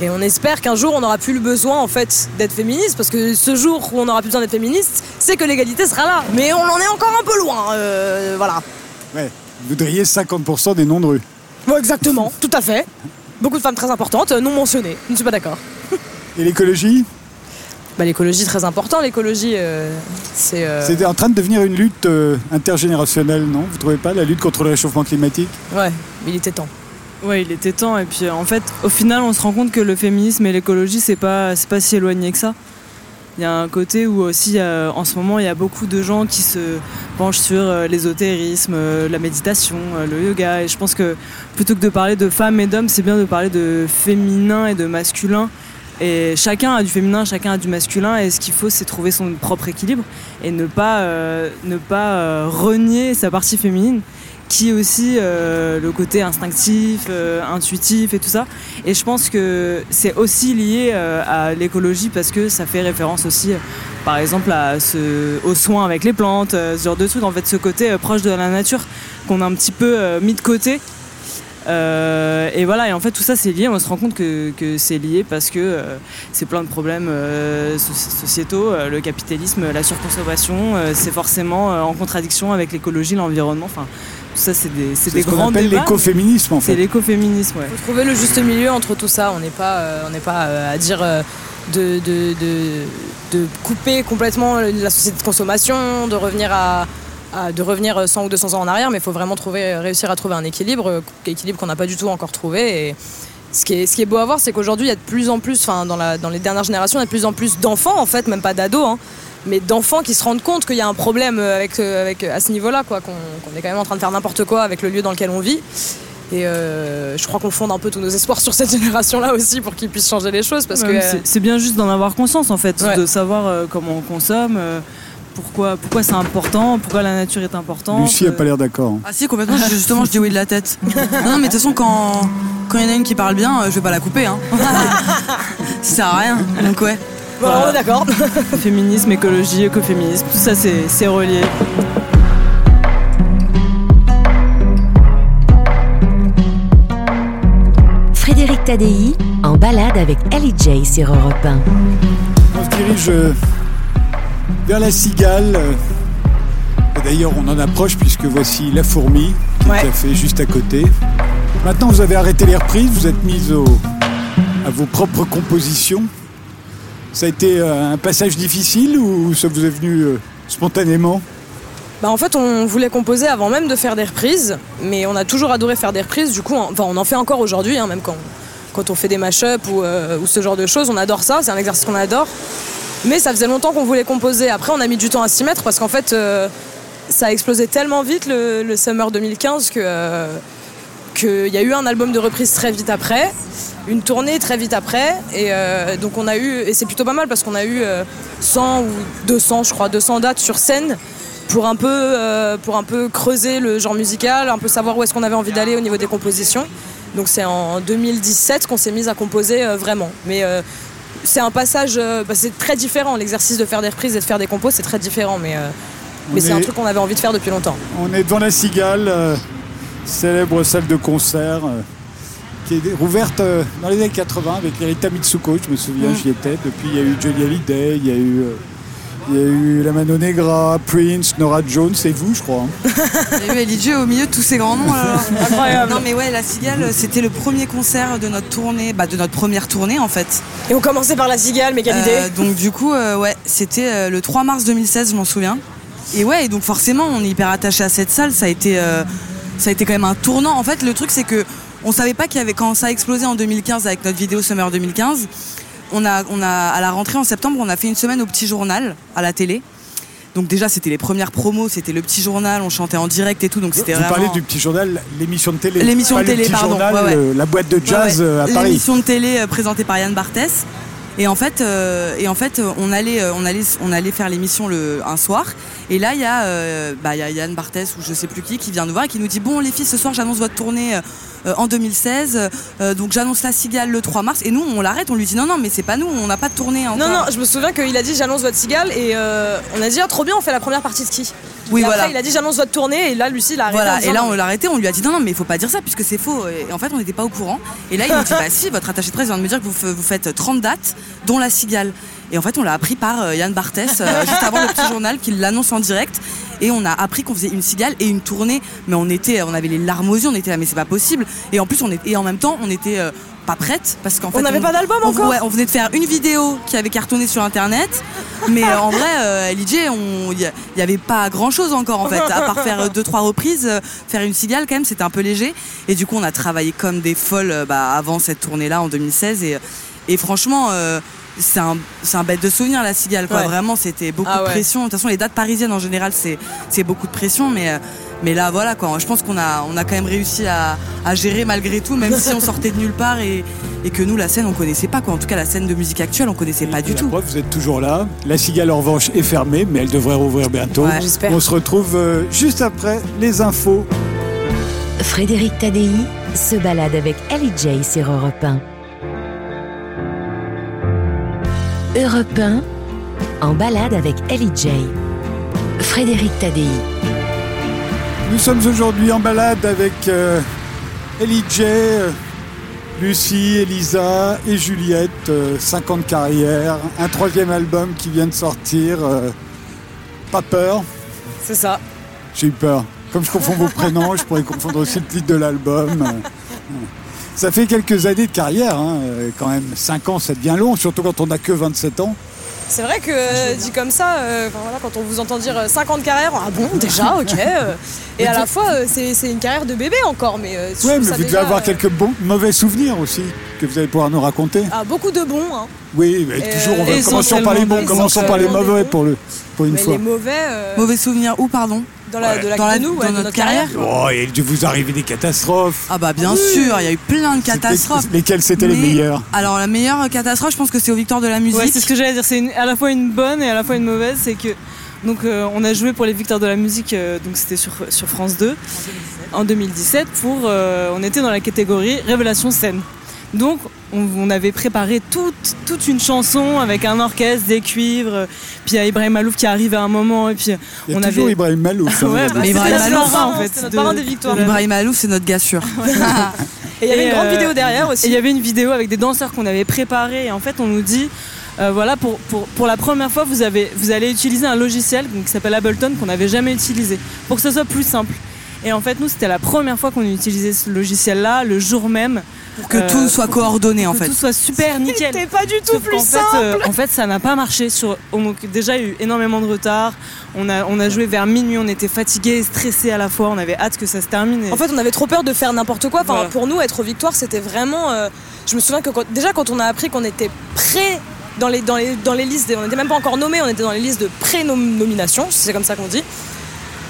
et on espère qu'un jour on n'aura plus le besoin en fait d'être féministe parce que ce jour où on n'aura plus besoin d'être féministe, c'est que l'égalité sera là. Mais on en est encore un peu loin, euh, voilà. Ouais. Vous voudriez 50% des noms de rue. Ouais, exactement, tout à fait. Beaucoup de femmes très importantes, non mentionnées. Je ne suis pas d'accord. Et l'écologie? Bah, l'écologie très important. L'écologie, euh, c'est. euh, C'est en train de devenir une lutte euh, intergénérationnelle, non? Vous trouvez pas la lutte contre le réchauffement climatique? Ouais, il était temps. Ouais, il était temps. Et puis en fait, au final, on se rend compte que le féminisme et l'écologie, c'est pas, c'est pas si éloigné que ça. Il y a un côté où aussi, euh, en ce moment, il y a beaucoup de gens qui se penchent sur euh, l'ésotérisme, euh, la méditation, euh, le yoga. Et je pense que plutôt que de parler de femmes et d'hommes, c'est bien de parler de féminin et de masculin. Et chacun a du féminin, chacun a du masculin. Et ce qu'il faut, c'est trouver son propre équilibre et ne pas, euh, euh, renier sa partie féminine qui est aussi euh, le côté instinctif, intuitif et tout ça. Et je pense que c'est aussi lié à l'écologie parce que ça fait référence aussi, par exemple, aux soins avec les plantes, ce genre de trucs. En fait, ce côté proche de la nature qu'on a un petit peu mis de côté. Euh, et voilà, et en fait tout ça c'est lié, on se rend compte que, que c'est lié parce que euh, c'est plein de problèmes euh, so- sociétaux, euh, le capitalisme, la surconsommation, euh, c'est forcément euh, en contradiction avec l'écologie, l'environnement, enfin tout ça c'est des, c'est C'est des ce qu'on grands appelle débats. l'écoféminisme, en C'est fait. l'écoféminisme, ouais. faut trouver le juste milieu entre tout ça. On n'est pas, euh, on n'est pas euh, à dire euh, de, de, de, de couper complètement la société de consommation, de revenir à, à- de revenir 100 ou 200 ans en arrière, mais il faut vraiment trouver, réussir à trouver un équilibre, équilibre qu'on n'a pas du tout encore trouvé. Et ce qui est, ce qui est beau à voir, c'est qu'aujourd'hui, il y a de plus en plus, enfin, dans, la, dans les dernières générations, il y a de plus en plus d'enfants, en fait, même pas d'ados, hein, mais d'enfants qui se rendent compte qu'il y a un problème avec, avec, à ce niveau-là, quoi, qu'on est quand même en train de faire n'importe quoi avec le lieu dans lequel on vit. Et euh, je crois qu'on fonde un peu tous nos espoirs sur cette génération-là aussi pour qu'ils puissent changer les choses parce que c'est- bien juste d'en avoir conscience en fait, Ouais. de savoir euh, comment on consomme, euh, pourquoi, pourquoi c'est important, pourquoi la nature est importante. Lucie n'a euh, pas l'air d'accord. hein. Ah si, complètement, justement, je dis oui de la tête. Non, non, mais de toute façon, quand quand il y en a une qui parle bien, euh, je vais pas la couper, hein. Ça sert à rien, donc ouais. voilà, on est d'accord. Féminisme, écologie, écoféminisme, tout ça c'est c'est relié. Frédéric Tadei en balade avec Ellie J sur Europe 1. On se dirige euh, vers la cigale. D'ailleurs, on en approche puisque voici la fourmi qui Ouais. est fait juste à côté. Maintenant, vous avez arrêté les reprises, vous êtes mise au, à vos propres compositions. Ça a été euh, un passage difficile ou ça vous est venu euh, spontanément? Bah, en fait, on voulait composer avant même de faire des reprises, mais on a toujours adoré faire des reprises. Du coup, on, enfin, on en fait encore aujourd'hui, hein, même quand, quand on fait des mash-up ou, euh, ou ce genre de choses. On adore ça, c'est un exercice qu'on adore. Mais ça faisait longtemps qu'on voulait composer. Après, on a mis du temps à s'y mettre parce qu'en fait, euh, ça a explosé tellement vite le, Summer 2015 que. euh, qu'il y a eu un album de reprise très vite après, une tournée très vite après, et euh, donc on a eu, et c'est plutôt pas mal parce qu'on a eu euh, 100 ou 200, je crois, 200 dates sur scène pour un peu, pour un peu creuser le genre musical, un peu savoir où est-ce qu'on avait envie d'aller au niveau des compositions. Donc c'est en 2017 qu'on s'est mis à composer vraiment. Mais c'est un passage, euh, bah, c'est très différent. L'exercice de faire des reprises et de faire des compos, c'est très différent, mais, euh, mais c'est un truc qu'on avait envie de faire depuis longtemps. On est devant la cigale, euh, célèbre salle de concert qui est rouverte dans les années 80 avec Erita Mitsuko, je me souviens, j'y étais. Depuis, il y a eu Johnny Hallyday, il y a eu, Il y a eu la Mano Negra, Prince, Nora Jones et vous, je crois. hein. Il y a eu au milieu de tous ces grands noms. alors. Incroyable. Non mais ouais, la Cigale, c'était le premier concert de notre tournée, bah, de notre première tournée en fait. Et on commençait par la cigale, mais quelle Euh, idée donc du coup, euh, ouais, c'était euh, le 3 mars 2016, je m'en souviens. Et ouais, et donc forcément, on est hyper attaché à cette salle. Ça a été, euh, ça a été quand même un tournant. En fait, le truc c'est que on savait pas qu'il y avait quand ça a explosé en 2015 avec notre vidéo Summer 2015. On a, on a à la rentrée en septembre, on a fait une semaine au Petit Journal à la télé. Donc déjà, c'était les premières promos, c'était le Petit Journal, on chantait en direct et tout. Donc c'était Vous vraiment. parlez du petit journal, l'émission de télé. L'émission de télé, le petit pardon, journal, ouais, ouais. euh, la boîte de jazz Ouais, euh, à Paris. L'émission de télé euh, présentée par Yann Barthès. Et en fait, euh, et en fait, on allait, on allait, on allait faire l'émission le un soir. Et là, il y a, euh, bah, y a Yann Barthès ou je sais plus qui qui vient nous voir et qui nous dit bon les filles, ce soir j'annonce votre tournée en 2016. euh, donc j'annonce la Cigale le 3 mars. Et nous, on l'arrête, on lui dit non non mais c'est pas nous, on n'a pas de tournée encore. Non, non, je me souviens qu'il a dit j'annonce votre cigale et euh, on a dit ah, trop bien, on fait la première partie de ski. Oui, et voilà. après, il a dit j'annonce votre tournée et là, Lucie, il a arrêté. Voilà, et là on l'a arrêté, on lui a dit non, non, mais il faut pas dire ça puisque c'est faux. Et en fait, on n'était pas au courant. Et là, il nous dit bah si, votre attaché de presse vient de me dire que vous faites 30 dates, dont la cigale. Et en fait, on l'a appris par euh, Yann Barthès, euh, juste avant le petit journal, qui l'annonce en direct. Et on a appris qu'on faisait une cigale et une tournée. Mais on était, on avait les larmes aux yeux, on était là, mais c'est pas possible. Et en plus, on est, et en même temps, on était euh, pas prête parce qu'en fait. n'avait pas d'album on- encore ouais, on venait de faire une vidéo qui avait cartonné sur internet. Mais en vrai, euh, on- il y, avait pas grand chose encore en fait, à part faire deux trois reprises, euh, faire une cigale quand même, c'était un peu léger. Et du coup, on a travaillé comme des folles euh, bah, avant cette tournée-là en 2016. Et, et franchement, c'est un, c'est un bête de souvenir la cigale. Quoi. Ouais. Vraiment, c'était beaucoup Ah de pression. De toute façon, les dates parisiennes en général, c'est c'est beaucoup de pression, mais euh, mais là, voilà quoi. Je pense qu'on a on a quand même réussi à, à gérer malgré tout, même si on sortait de nulle part et, et que nous, la scène, on connaissait pas quoi. En tout cas, la scène de musique actuelle, on connaissait pas du tout. preuve, vous êtes toujours là. La cigale, en revanche, est fermée, mais elle devrait rouvrir bientôt. Ouais, j'espère. On se retrouve euh, juste après les infos. Frédéric Tadei se balade avec Ellie J sur Europe 1. Europe 1, en balade avec Ellie J. Frédéric Tadei. Nous sommes aujourd'hui en balade avec euh, Ellie J, euh, Lucie, Elisa et Juliette. euh, 5 ans de carrière, un troisième album qui vient de sortir. euh, pas peur, C'est ça. j'ai eu peur. Comme je confonds vos prénoms, je pourrais confondre aussi le titre de l'album. Ça fait quelques années de carrière, hein, euh, quand même. 5 ans, ça devient long, surtout quand on n'a que 27 ans. C'est vrai que euh, dit comme ça, euh, enfin, voilà, quand on vous entend dire euh, 5 ans de carrière, ah bon, déjà, ok. euh, et à la fois, euh, c'est c'est une carrière de bébé encore, mais euh, trouve mais vous devez déjà, avoir euh, quelques bons, mauvais souvenirs aussi que vous allez pouvoir nous raconter. ah, beaucoup de bons, hein. Oui, mais toujours, on va commençons par les bons, commençons par les mauvais pour, le, pour une mais fois. les mauvais euh, Mauvais souvenir où, pardon? Dans la, de la, Dans la- de nous, dans ouais, de notre notre carrière. Oh, il a dû vous arriver des catastrophes. Ah bah bien sûr, il y a eu plein de catastrophes. Lesquelles c'était les meilleures Alors la meilleure catastrophe, je pense que c'est aux Victoires de la musique. Ouais, c'est ce que j'allais dire. C'est à la fois une bonne et à la fois une mauvaise. C'est que donc euh, on a joué pour les Victoires de la musique. euh, donc c'était sur, sur France 2 en 2017. Pour euh, on était dans la catégorie Révélation scène. Donc on, on avait préparé toute, toute une chanson avec un orchestre, des cuivres. Puis il y a Ibrahim Malouf qui arrive à un moment et puis Il y a on toujours avait. Ibrahim Malouf. hein. Ouais, bah, Ibrahim notre Malouf, parrain, en fait. c'est notre de- des Victoires. Ibrahim Malouf, c'est notre gars sûr. Et il y avait une grande euh, vidéo derrière aussi. Il y avait une vidéo avec des danseurs qu'on avait préparés. Et en fait, on nous dit euh, voilà, pour, pour, pour la première fois, vous, avez, vous allez utiliser un logiciel donc, qui s'appelle Ableton qu'on n'avait jamais utilisé pour que ce soit plus simple. Et en fait, nous, c'était la première fois qu'on utilisait ce logiciel-là, le jour même. Pour que Euh, tout soit coordonné en que fait. tout soit super nickel. C'était pas du tout Sauf plus qu'en fait, simple. euh, en fait, ça n'a pas marché. Sur, on- déjà, il y a eu énormément de retard. On a, on a joué vers minuit, on était fatigués, stressés à la fois. On avait hâte que ça se termine. et- En fait, on avait trop peur de faire n'importe quoi. Enfin, Voilà. pour nous, être aux victoires, c'était vraiment. euh, je me souviens que quand- déjà, quand on a appris qu'on était prêt dans les, dans, les, dans les listes, on n'était même pas encore nommés, on était dans les listes de pré-nomination, si c'est comme ça qu'on dit.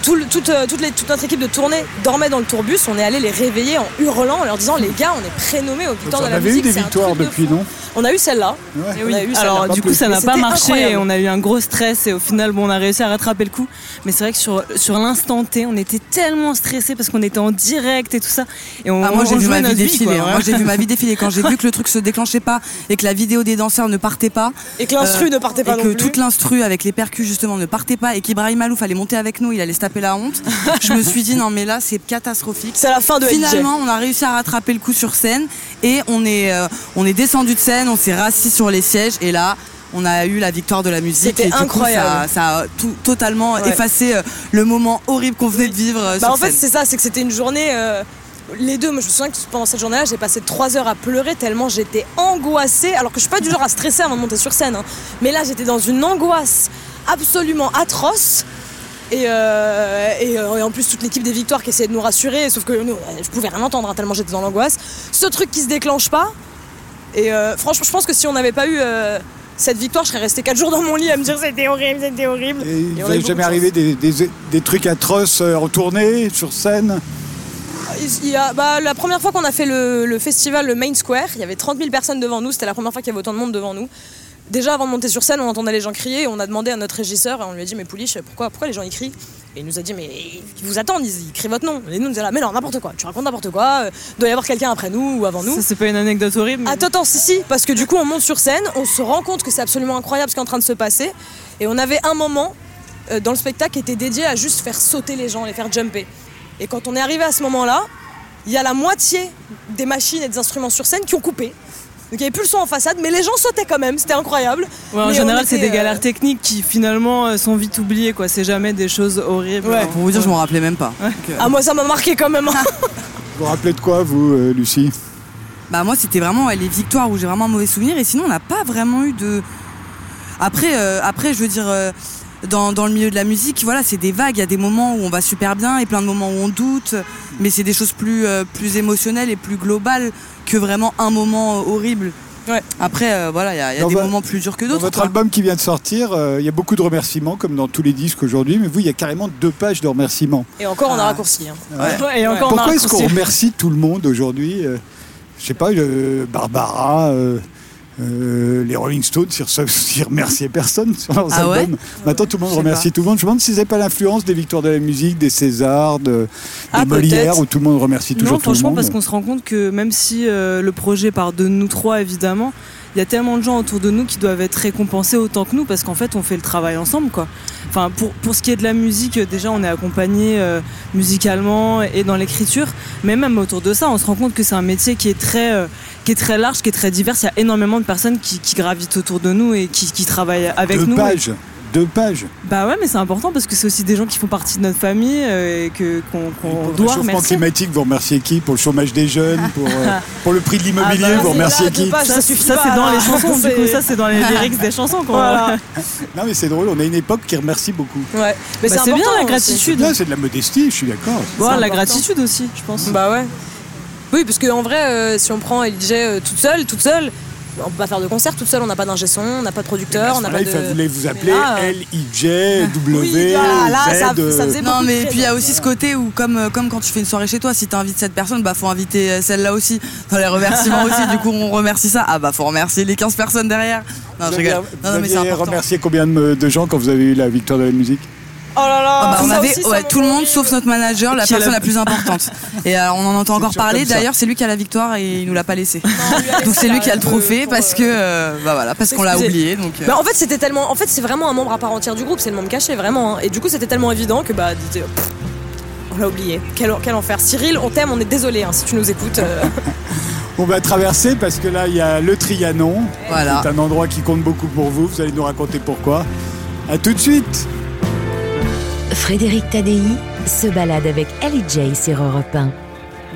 Tout le- toute, euh, toute les- toute notre équipe de tournée dormait dans le tourbus. On est allé les réveiller en hurlant, en leur disant Les gars, on est prénommés aux victoires de la eu musique. des c'est un victoires truc de depuis, fou. non On a eu celle-là. Ouais. On oui. eu ça, Alors du coup ça n'a pas marché incroyable. et on a eu un gros stress et au final bon on a réussi à rattraper le coup mais c'est vrai que sur, sur l'instant T on était tellement stressés parce qu'on était en direct et tout ça et on, Ah, moi j'ai on vu ma vie défiler. quoi, hein. Moi j'ai vu ma vie défiler quand j'ai vu que le truc se déclenchait pas et que la vidéo des danseurs ne partait pas Et que l'instru Euh, ne partait pas et non que plus. toute l'instru avec les percus justement ne partait pas et qu'Ibrahim Malouf allait monter avec nous, il allait se taper la honte. je me suis dit non mais là c'est catastrophique. C'est la fin de. Finalement, on a réussi à rattraper le coup sur scène et on est, euh, on est descendu de scène, on s'est rassis sur les sièges et là, on a eu la victoire de la musique. C'était coup, incroyable. ça, ça a tout, totalement Ouais. effacé euh, le moment horrible qu'on venait de vivre euh, Bah sur en fait c'est ça, c'est que c'était une journée. euh, les deux, moi je me souviens que pendant cette journée-là, j'ai passé trois heures à pleurer tellement j'étais angoissée. Alors que je suis pas du genre à stresser avant de monter sur scène. hein. Mais là, j'étais dans une angoisse absolument atroce. Et, euh, et, euh, et en plus, toute l'équipe des victoires qui essayait de nous rassurer, sauf que nous, euh, je pouvais rien entendre hein, tellement j'étais dans l'angoisse. Ce truc qui se déclenche pas. Et euh, franchement, je pense que si on n'avait pas eu cette victoire, je serais restée quatre jours dans mon lit à me dire c'était horrible, c'était horrible. Et il Et on vous a eu est beaucoup jamais arrivé des, des- des trucs atroces en tournée, sur scène Il y a, bah, la première fois qu'on a fait le, le festival, le Main Square, il y avait 30 000 personnes devant nous. C'était la première fois qu'il y avait autant de monde devant nous. Déjà, avant de monter sur scène, on entendait les gens crier. Et on a demandé à notre régisseur, et on lui a dit Mais Pouliche, pourquoi, pourquoi les gens ils crient? Et il nous a dit Mais ils vous attendent, ils, ils crient votre nom. Et nous, on disait là Mais non, n'importe quoi, tu racontes n'importe quoi. euh, doit y avoir quelqu'un après nous ou avant nous. Ça, c'est pas une anecdote horrible. mais- Attends, attends, si, si, parce que du coup, on monte sur scène, on se rend compte que c'est absolument incroyable ce qui est en train de se passer. Et on avait un moment euh, dans le spectacle qui était dédié à juste faire sauter les gens, les faire jumper. Et quand on est arrivé à ce moment-là, il y a la moitié des machines et des instruments sur scène qui ont coupé. Donc il n'y avait plus le son en façade, mais les gens sautaient quand même, c'était incroyable. Ouais, en Mais général, c'est des galères euh, techniques qui finalement euh, sont vite oubliées. quoi. C'est jamais des choses horribles. Ouais. Pour vous dire, je m'en rappelais même pas. Donc, euh, Ah, moi ça m'a marqué quand même. hein. Vous vous rappelez de quoi, vous, euh, Lucie? Bah moi c'était vraiment ouais, les victoires où j'ai vraiment un mauvais souvenir et sinon on n'a pas vraiment eu de. Après, euh, après je veux dire euh, dans, dans le milieu de la musique voilà c'est des vagues il y a des moments où on va super bien et plein de moments où on doute mais c'est des choses plus euh, plus émotionnelles et plus globales que vraiment un moment euh, horrible. Ouais. Après euh, voilà il y a, y des moments plus durs que d'autres. votre quoi. album qui vient de sortir, euh, il y a beaucoup de remerciements, comme dans tous les disques aujourd'hui, mais vous, il y a carrément deux pages de remerciements. Et encore, on a Ah. raccourci. hein. Ouais, et encore, Pourquoi est-ce qu'on remercie tout le monde aujourd'hui euh, Je sais pas, euh, Barbara, euh, les Rolling Stones, ils re- ils remerciaient personne sur leurs Ah ouais albums. Maintenant, tout le monde remercie tout le monde. Je me demande si c'est pas l'influence des victoires de la musique, des Césars, de, des Ah, Molières, où tout le monde remercie toujours Non, tout le franchement, monde. parce qu'on se rend compte que même si euh, le projet part de nous trois, évidemment, il y a tellement de gens autour de nous qui doivent être récompensés autant que nous, parce qu'en fait, on fait le travail ensemble, quoi. Enfin, pour, pour ce qui est de la musique, euh, déjà, on est accompagné euh, musicalement et dans l'écriture, mais même autour de ça, on se rend compte que c'est un métier qui est très, euh, qui est très large, qui est très divers. Il y a énormément de personnes qui, qui gravitent autour de nous et qui, qui travaillent avec Deux nous. pages. Deux pages. Bah ouais, mais c'est important parce que c'est aussi des gens qui font partie de notre famille euh, et que qu'on qu'on pour le doit remercier. climatique, vous remerciez qui? Pour le chômage des jeunes Pour, euh, pour le prix de l'immobilier, Ah bah, vous remerciez là, qui? pages, Ça, ça suffit ça, c'est dans les chansons, du C'est- coup, ça c'est dans les lyrics des chansons qu'on Voilà. Non, mais c'est drôle, on a une époque qui remercie beaucoup. Ouais. Mais Bah, c'est bien important la aussi. gratitude. Là, c'est de la modestie, je suis d'accord. Ouais, la important. gratitude aussi, je pense. Bah ouais. Oui, parce qu'en vrai, euh, si on prend LJ euh, toute seule, toute seule, on peut pas faire de concert toute seule, on n'a pas d'ingé son, on n'a pas de producteur, on n'a pas Là, de. il fallait vous appeler là, euh, L-I-J, W, Oui, là, là, ça- faisait Non beaucoup de mais puis il y a aussi ce côté où comme euh, comme quand tu fais une soirée chez toi, si tu invites cette personne, bah faut inviter euh, celle-là aussi. Dans les remerciements aussi, du coup on remercie ça. Ah bah faut remercier les 15 personnes derrière. Non, je Vous rigole. aviez, Non, non, mais c'est vous important. remercié combien de, de gens quand vous avez eu la victoire de la musique? Oh là là Ah bah, on ça avait aussi, ça ouais, m'a tout le monde sauf notre manager, la personne la- la plus importante. Et euh, on en entend encore parler. D'ailleurs, c'est lui qui a la victoire et il nous l'a pas laissé. Non, Donc c'est lui qui a le trophée parce euh, que euh, bah voilà, parce qu'on l'a oublié. Donc euh, Bah, en fait, c'était tellement. En fait, c'est vraiment un membre à part entière du groupe, c'est le membre caché, vraiment. hein. Et du coup, c'était tellement évident que bah, pff, on l'a oublié. Quel, quel enfer. Cyril, on t'aime, on est désolé hein, si tu nous écoutes. euh. On va traverser parce que là, il y a le Trianon. voilà. C'est un endroit qui compte beaucoup pour vous. Vous allez nous raconter pourquoi. À tout de suite Frédéric Tadei se balade avec Ellie J sur Europe 1.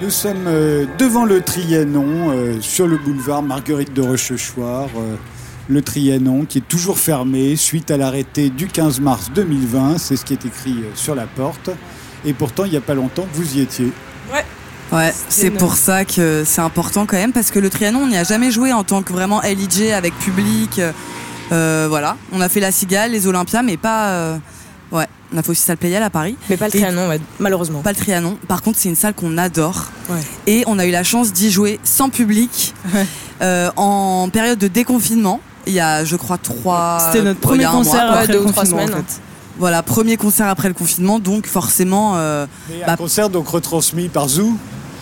Nous sommes euh, devant le Trianon, euh, sur le boulevard Marguerite de Rochechouart. euh, le Trianon qui est toujours fermé suite à l'arrêté du 15 mars 2020. C'est ce qui est écrit sur la porte. Et pourtant, il n'y a pas longtemps, vous y étiez. Ouais, c'est énorme. pour ça que c'est important quand même parce que le Trianon, on n'y a jamais joué en tant que vraiment LIJ avec public. euh, voilà, on a fait la Cigale, les Olympias, mais pas. euh, ouais, on a fait aussi Salle Playel à Paris. Mais pas le Trianon, ouais, malheureusement. Pas le Trianon. Par contre, c'est une salle qu'on adore. Ouais. Et on a eu la chance d'y jouer sans public euh, en période de déconfinement. Il y a, je crois, trois. C'était notre premier mois, concert ouais, après deux le ou trois confinement, en semaines. fait. Voilà, premier concert après le confinement, donc forcément. euh, un Bah- concert donc retransmis par Zoo.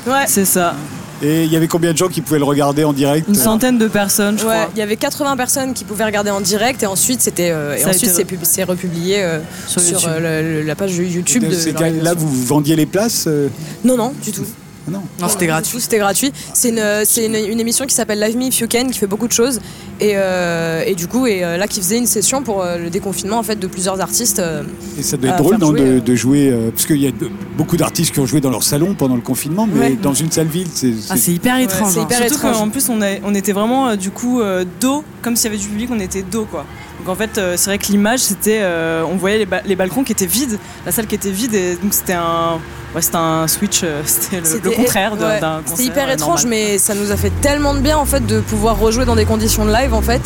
Ouais. C'est ça. Et il y avait combien de gens qui pouvaient le regarder en direct Une centaine de personnes, je Ouais, crois. il y avait 80 personnes qui pouvaient regarder en direct et ensuite c'était euh, et Ça a ensuite été c'est pub- c'est republié euh, Sur euh, le- le- la page YouTube Et de l'organisation. vous vendiez les places euh, Non non, du tout. Non. Non, c'était gratuit. C'était gratuit. C'est une, c'est une, une émission qui s'appelle Live Me If You Can, qui fait beaucoup de choses. Et, euh, et du coup, et euh, là, qui faisait une session pour euh, le déconfinement en fait de plusieurs artistes. euh, Et ça doit être drôle faire non, jouer, de, euh. de jouer, euh, parce qu'il y a de- beaucoup d'artistes qui ont joué dans leur salon pendant le confinement, mais Ouais. dans une salle vide, c'est. Ah, c'est hyper Ouais, étrange. c'est hein. hyper Surtout étrange. qu'en En plus, on, a- on était vraiment euh, du coup euh, dos, comme s'il y avait du public, on était dos quoi. Donc en fait, euh, c'est vrai que l'image, c'était, euh, on voyait les, ba- les balcons qui étaient vides, la salle qui était vide, et donc c'était un, ouais, c'était un switch, euh, c'était le, contraire de- ouais, d'un concert. C'était hyper euh, étrange, normal. mais ça nous a fait tellement de bien en fait de pouvoir rejouer dans des conditions de live en fait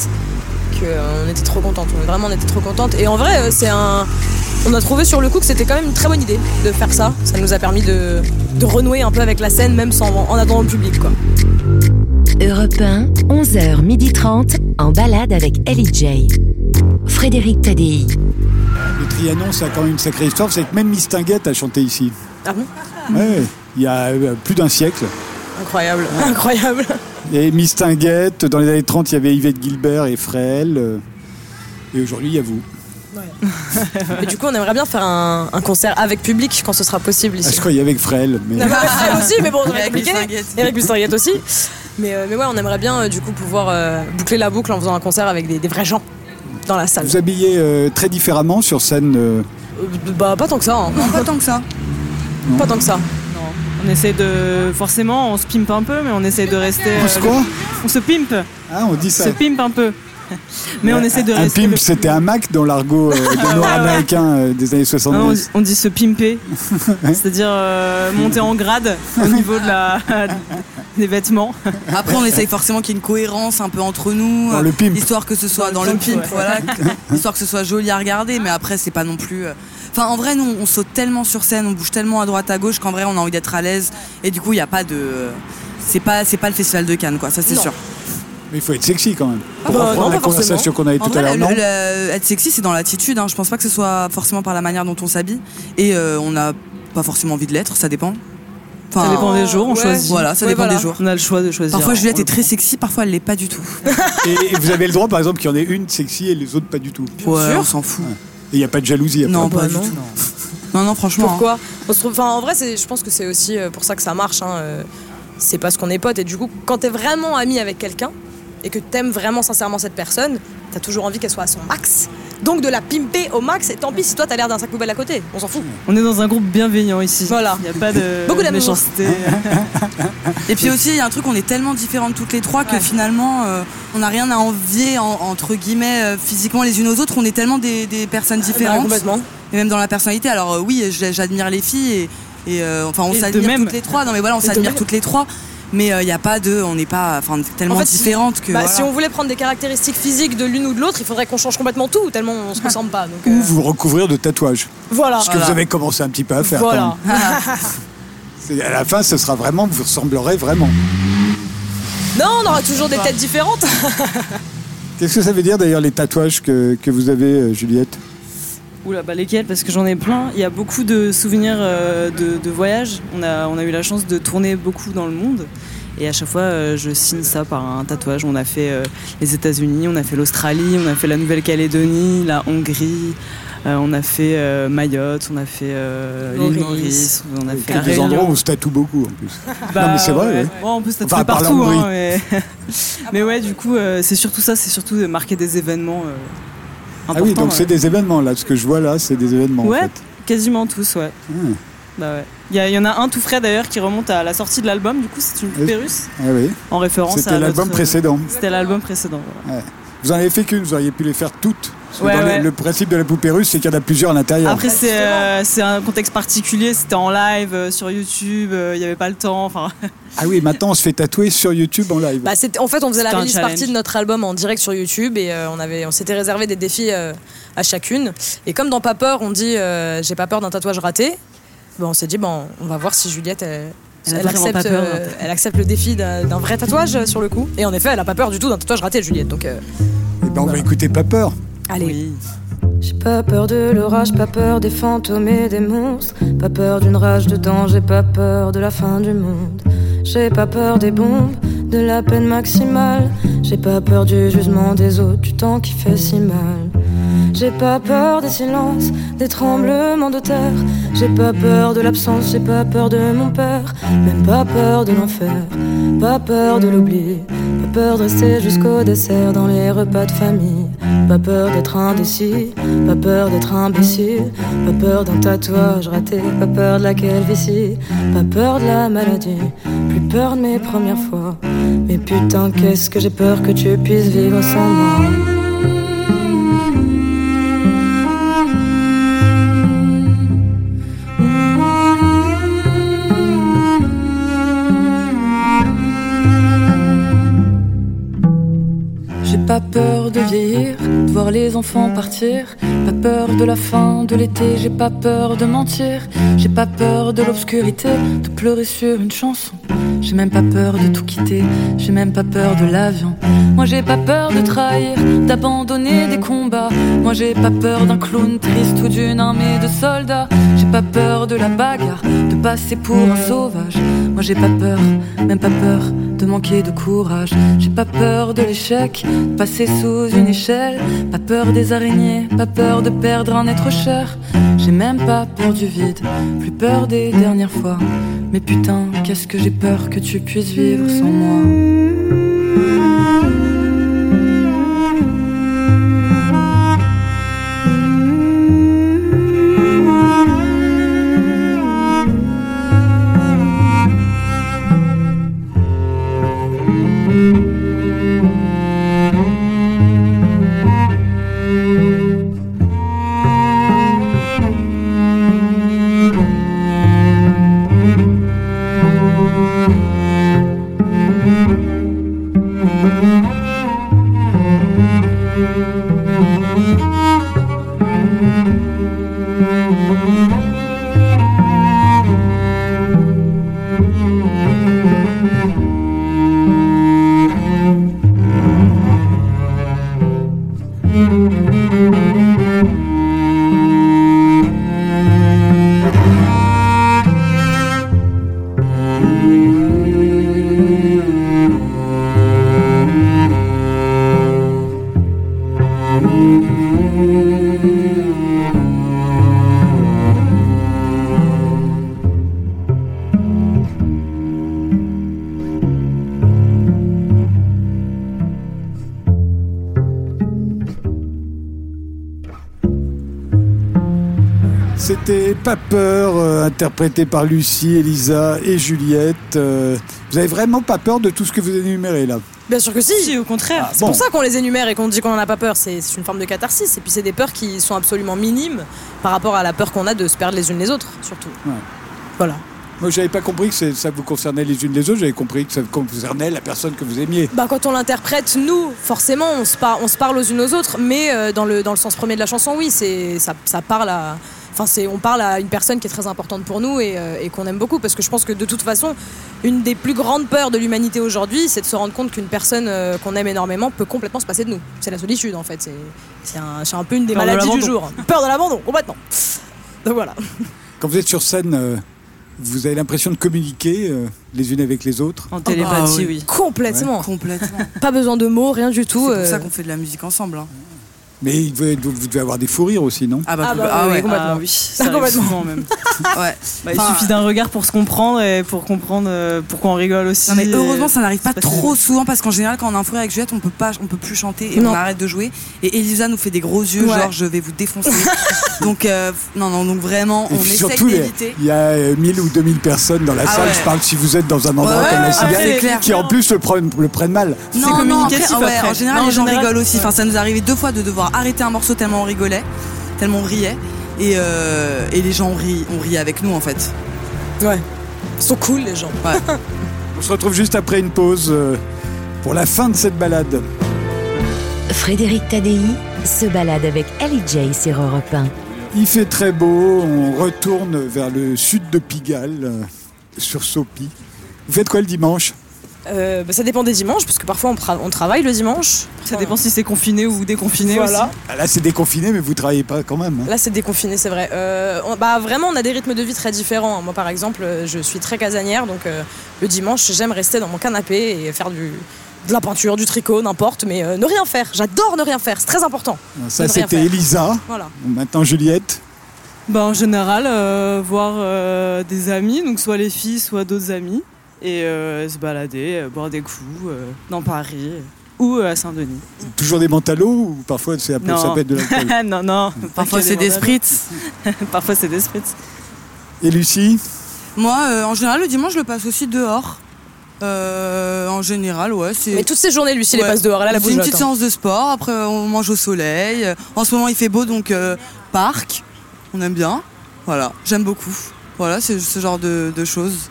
que euh, était trop contente. On, vraiment, on était trop contente. Et en vrai, c'est un. On a trouvé sur le coup que c'était quand même une très bonne idée de faire ça. Ça nous a permis de, de renouer un peu avec la scène, même sans, en attendant le public, quoi. Europe 1, 11h30, en balade avec Ellie J. Frédéric Tadei. Le Trianon, ça a quand même une sacrée histoire. C'est que même Miss Tinguette a chanté ici. Ah bon Ouais, il y a euh, plus d'un siècle. Incroyable, incroyable. Et Miss Tinguette, dans les années 30, il y avait Yvette Gilbert et Frêle. euh, Et aujourd'hui, il y a vous. Et du coup, on aimerait bien faire un, un concert avec public quand ce sera possible Ah, ici. je croyais avec Frêle. Mais... Non, mais aussi, mais bon, compliqué. Bustinguette. Eric Bustinguette aussi. Mais, euh, mais ouais, on aimerait bien euh, du coup pouvoir euh, boucler la boucle en faisant un concert avec des, des vrais gens dans la salle. Vous habillez euh, très différemment sur scène. euh, Euh, bah pas tant que ça, hein. Non, pas tant que ça. Pas tant que ça. Non. On essaie de, forcément, on se pimpe un peu, mais on essaie de rester. On euh, se quoi On se pimpe, Ah, on dit ça. se pimpe un peu. Mais on essaie de un rester. pimp, le- c'était un Mac dans l'argot euh, des Nord-Américains euh, des années Non, on, 70. dit- on dit se pimper, c'est-à-dire euh, monter en grade au niveau de la, des vêtements. Après, on essaye forcément qu'il y ait une cohérence un peu entre nous. Dans euh, le pimp. Histoire que ce soit dans, le pimp, pimp, ouais. voilà. histoire que ce soit joli à regarder, mais après, c'est pas non plus. Enfin, en vrai, nous, on saute tellement sur scène, on bouge tellement à droite à gauche qu'en vrai, on a envie d'être à l'aise. Et du coup, il n'y a pas de. C'est pas, c'est pas le festival de Cannes, quoi, ça c'est sûr. Mais il faut être sexy quand même. Pour bah, reprendre non, la conversation qu'on avait tout à l'heure, non le- être sexy, c'est dans l'attitude. Hein. Je pense pas que ce soit forcément par la manière dont on s'habille. Et euh, on n'a pas forcément envie de l'être, ça dépend. Enfin, Ça dépend des jours, on ouais. choisit. Voilà, ça Ouais, dépend voilà. des jours. On a le choix de choisir. Parfois, Juliette est très sexy, parfois, elle l'est pas du tout. et, et vous avez le droit, par exemple, qu'il y en ait une sexy et les autres pas du tout. Ouais, sûr. on s'en fout. Il n'y a pas de jalousie après. Non, bah pas du non. tout. Non, non, franchement. hein. Pourquoi On se trouve- Enfin, en vrai, c'est- je pense que c'est aussi euh, pour ça que ça marche. hein, euh, C'est parce qu'on est potes. Et du coup, quand t'es vraiment ami avec quelqu'un et que t'aimes vraiment sincèrement cette personne, t'as toujours envie qu'elle soit à son max. Donc de la pimper au max. Et tant pis si toi t'as l'air d'un sac poubelle à côté. On s'en fout. On est dans un groupe bienveillant ici. Voilà. Il n'y a pas de Beaucoup méchanceté. Et puis aussi, il y a un truc, on est tellement différentes toutes les trois que finalement, euh, on n'a rien à envier, en- entre guillemets, euh, physiquement les unes aux autres. On est tellement des, des personnes Ouais, différentes. complètement. et même dans la personnalité. Alors euh, oui, j'admire les filles et, et, euh, enfin on s'admire toutes les trois. Non mais voilà, on s'admire toutes les trois. Mais il n'y a pas de, on n'est pas, enfin tellement En fait, si- différentes que. Bah, voilà. Si on voulait prendre des caractéristiques physiques de l'une ou de l'autre, il faudrait qu'on change complètement tout, tellement on se ressemble pas. Donc, Ou euh, vous recouvrir de tatouages. voilà. Ce que vous avez commencé un petit peu à faire. Voilà. quand même. C'est- À la fin, ce sera vraiment, vous ressemblerez vraiment. Non, on aura toujours des têtes différentes. Qu'est-ce que ça veut dire d'ailleurs les tatouages que, que vous avez, euh, Juliette? Oula, bah lesquels? Parce que j'en ai plein. Il y a beaucoup de souvenirs euh, de, de voyages. On a, on a eu la chance de tourner beaucoup dans le monde. Et à chaque fois, euh, je signe ça par un tatouage. On a fait euh, les États-Unis, on a fait l'Australie, on a fait la Nouvelle-Calédonie, la Hongrie, euh, on a fait euh, Mayotte, on a fait euh, l'île Maurice. On a fait la des endroits où on se tatoue beaucoup en plus. Bah, Non, mais c'est vrai, ouais. ouais. Bon, on peut se tatouer Enfin, partout. hein, mais... mais ouais, du coup, euh, c'est surtout ça, c'est surtout de marquer des événements Ah oui, donc ouais. c'est des événements là. Ce que je vois là, c'est des événements Ouais. en fait. Quasiment tous, ouais. Ah, Bah ouais. Il y, en a un tout frais d'ailleurs qui remonte à la sortie de l'album, du coup c'est une poupée russe ah oui. en référence à C'était l'album précédent. C'était l'album précédent. voilà. Vous en avez fait qu'une, vous auriez pu les faire toutes. Ouais, le- principe de la poupée russe, c'est qu'il y en a plusieurs à l'intérieur. Après c'est euh, c'est un contexte particulier, c'était en live euh, sur YouTube, euh, il n'y avait pas le temps, enfin Ah oui, maintenant on se fait tatouer sur YouTube en live. Bah, en fait, on faisait la release partie de notre album en direct sur YouTube et euh, on, avait, on s'était réservé des défis euh, à chacune. Et comme dans Pas peur, on dit euh, j'ai pas peur d'un tatouage raté, bah, on s'est dit bon, on va voir si Juliette elle, Elle accepte, pas peur d'un euh, elle accepte le défi d'un vrai tatouage euh, sur le coup. Et en effet, elle a pas peur du tout d'un tatouage raté, Juliette. Donc euh, Eh ben, on va écouter Pas peur. allez. oui. J'ai pas peur de l'orage, pas peur des fantômes et des monstres. Pas peur d'une rage de temps, j'ai pas peur de la fin du monde. J'ai pas peur des bombes, de la peine maximale. J'ai pas peur du jugement des autres, du temps qui fait si mal. J'ai pas peur des silences, des tremblements de terre. J'ai pas peur de l'absence, j'ai pas peur de mon père. Même pas peur de l'enfer, pas peur de l'oubli. Pas peur de rester jusqu'au dessert dans les repas de famille. Pas peur d'être indécis, pas peur d'être imbécile. Pas peur d'un tatouage raté, pas peur de la calvitie. Pas peur de la maladie, plus peur de mes premières fois. Mais putain, qu'est-ce que j'ai peur que tu puisses vivre sans moi. Pas peur de vieillir, de voir les enfants partir. Pas peur de la fin de l'été, j'ai pas peur de mentir. J'ai pas peur de l'obscurité, de pleurer sur une chanson. J'ai même pas peur de tout quitter, j'ai même pas peur de l'avion. Moi j'ai pas peur de trahir, d'abandonner des combats. Moi j'ai pas peur d'un clown triste ou d'une armée de soldats. J'ai pas peur de la bagarre, de passer pour un sauvage. Moi j'ai pas peur, même pas peur de manquer de courage. J'ai pas peur de l'échec, passer sous une échelle. Pas peur des araignées, pas peur de perdre un être cher. J'ai même pas peur du vide, plus peur des dernières fois. Mais putain, qu'est-ce que j'ai peur que tu puisses vivre sans moi. Peur, euh, interprété par Lucie, Elisa et Juliette. Euh, vous avez vraiment pas peur de tout ce que vous énumérez là? Bien sûr que si. Si, au contraire. C'est bon. pour ça qu'on les énumère et qu'on dit qu'on n'en a pas peur. C'est c'est une forme de catharsis. Et puis c'est des peurs qui sont absolument minimes par rapport à la peur qu'on a de se perdre les unes les autres, surtout. Ouais. Voilà. Moi, j'avais pas compris que c'est- ça vous concernait les unes les autres, j'avais compris que ça concernait la personne que vous aimiez. Bah, quand on l'interprète, nous, forcément, on se, par- on se parle aux unes aux autres, mais euh, dans, le, dans le sens premier de la chanson, oui, c'est ça, ça parle à. Enfin, c'est, on parle à une personne qui est très importante pour nous et, euh, et qu'on aime beaucoup, parce que je pense que de toute façon, une des plus grandes peurs de l'humanité aujourd'hui, c'est de se rendre compte qu'une personne euh, qu'on aime énormément peut complètement se passer de nous. C'est la solitude, en fait. C'est, c'est, un, c'est un peu une des Peur de maladies du jour. Peur de l'abandon, complètement. Donc voilà. Quand vous êtes sur scène, euh, vous avez l'impression de communiquer euh, les unes avec les autres. En télépathie, Ah oui. oui. Complètement. Complètement. Pas besoin de mots, rien du tout. C'est pour euh. ça qu'on fait de la musique ensemble. hein. Mais il devait- vous devez avoir des fous rires aussi, non? Ah bah, Ah bah, ah oui, ouais. complètement. Ah oui, ça Complètement. souvent même. ouais. Bah, il Enfin, suffit d'un regard pour se comprendre et pour comprendre euh, pourquoi on rigole aussi. Non mais et- heureusement ça n'arrive pas c'est trop souvent parce qu'en général quand on a un fou rire avec Juliette on peut pas on peut plus chanter et Non. on arrête de jouer et Elisa nous fait des gros yeux Ouais. genre je vais vous défoncer donc euh, non non donc vraiment Et on les- d'éviter il y a euh, 1000 ou 2000 personnes dans la Ah salle. ouais. Je parle si vous êtes dans un endroit Ouais, comme la cigale, c'est clair. qui en plus le prennent, le prennent mal. non non communicatif après, ouais, après. en général Non, en les gens rigolent aussi enfin ça nous est arrivé deux fois de devoir arrêter un morceau tellement on rigolait tellement on riait et, euh, et les gens ont ri, ont ri avec nous en fait Ouais. Ils sont cool, les gens. On se retrouve juste après une pause euh, pour la fin de cette balade. Frédéric Tadei se balade avec Ellie J sur Europe 1. Il fait très beau, on retourne vers le sud de Pigalle, euh, sur Sopi. Vous faites quoi le dimanche? Euh, bah, ça dépend des dimanches, parce que parfois on, tra- on travaille le dimanche. Ça dépend si c'est confiné ou déconfiné Voilà. aussi. Ah, Là c'est déconfiné, mais vous travaillez pas quand même. hein. Là, c'est déconfiné, c'est vrai. Euh, on- bah, vraiment, on a des rythmes de vie très différents. Moi, par exemple, euh, je suis très casanière, donc euh, le dimanche, j'aime rester dans mon canapé et faire du, de la peinture, du tricot, n'importe, mais euh, ne rien faire. J'adore ne rien faire, c'est très important. Ça, Ne rien c'était. Elisa. Voilà. Maintenant, Juliette. Bah, en général, euh, voir euh, des amis, donc soit les filles, soit d'autres amis, et euh, se balader, euh, boire des coups euh, dans Paris ou à Saint-Denis. Toujours des mentalos ou parfois c'est un peu, ça peut être de l'alcool non, non. Parfois c'est des spritz. Parfois c'est des spritz. Et Lucie? Moi, euh, en général, le dimanche, je le passe aussi dehors. Euh, en général, ouais, c'est. Mais toutes ces journées, Lucie, les Ouais. passe dehors, la C'est une petite hein. séance de sport, après on mange au soleil. En ce moment il fait beau donc euh, parc, on aime bien. Voilà, j'aime beaucoup. Voilà, c'est ce genre de, de choses.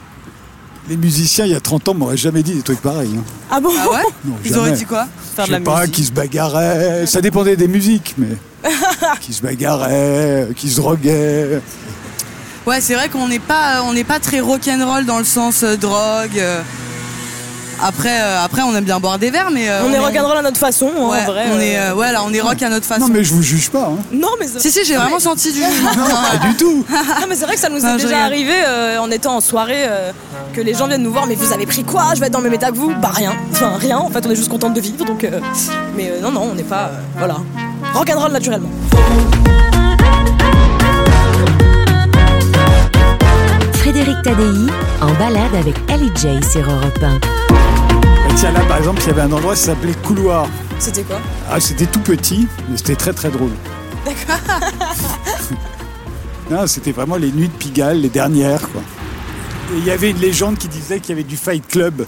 Les musiciens, il y a 30 ans, m'auraient jamais dit des trucs pareils. hein. Ah bon Ah ouais Non, Ils jamais. auraient dit quoi Faire Je de sais la pas, musique. qui se bagarraient. Ça dépendait des musiques, mais. qui se bagarraient, qui se droguaient. Ouais, c'est vrai qu'on n'est pas, on n'est pas très rock'n'roll dans le sens euh, drogue. euh. Après, euh, après, on aime bien boire des verres, mais euh, On est rock'n'roll à notre façon, hein, Ouais, en vrai. on euh. est, euh, ouais, là, on est rock à notre façon. Non, mais je vous juge pas. hein. Non, mais Si, si, j'ai vraiment senti du jugement. Pas du tout. Non, mais c'est vrai que ça nous est Non, déjà arrivé euh, en étant en soirée euh, que les gens viennent nous voir. Mais vous avez pris quoi? Je vais être dans le même état que vous Bah rien. Enfin rien. En fait, on est juste contente de vivre. Donc, euh, mais euh, non, non, on n'est pas. euh, voilà. Rock'n'roll naturellement. Frédéric Tadei en balade avec Ellie J sur Europe 1. Bah, tiens, là, par exemple, il y avait un endroit qui s'appelait Couloir. C'était quoi? Ah, c'était tout petit, mais c'était très très drôle. non, c'était vraiment les nuits de Pigalle, les dernières, quoi. Et il y avait une légende qui disait qu'il y avait du Fight Club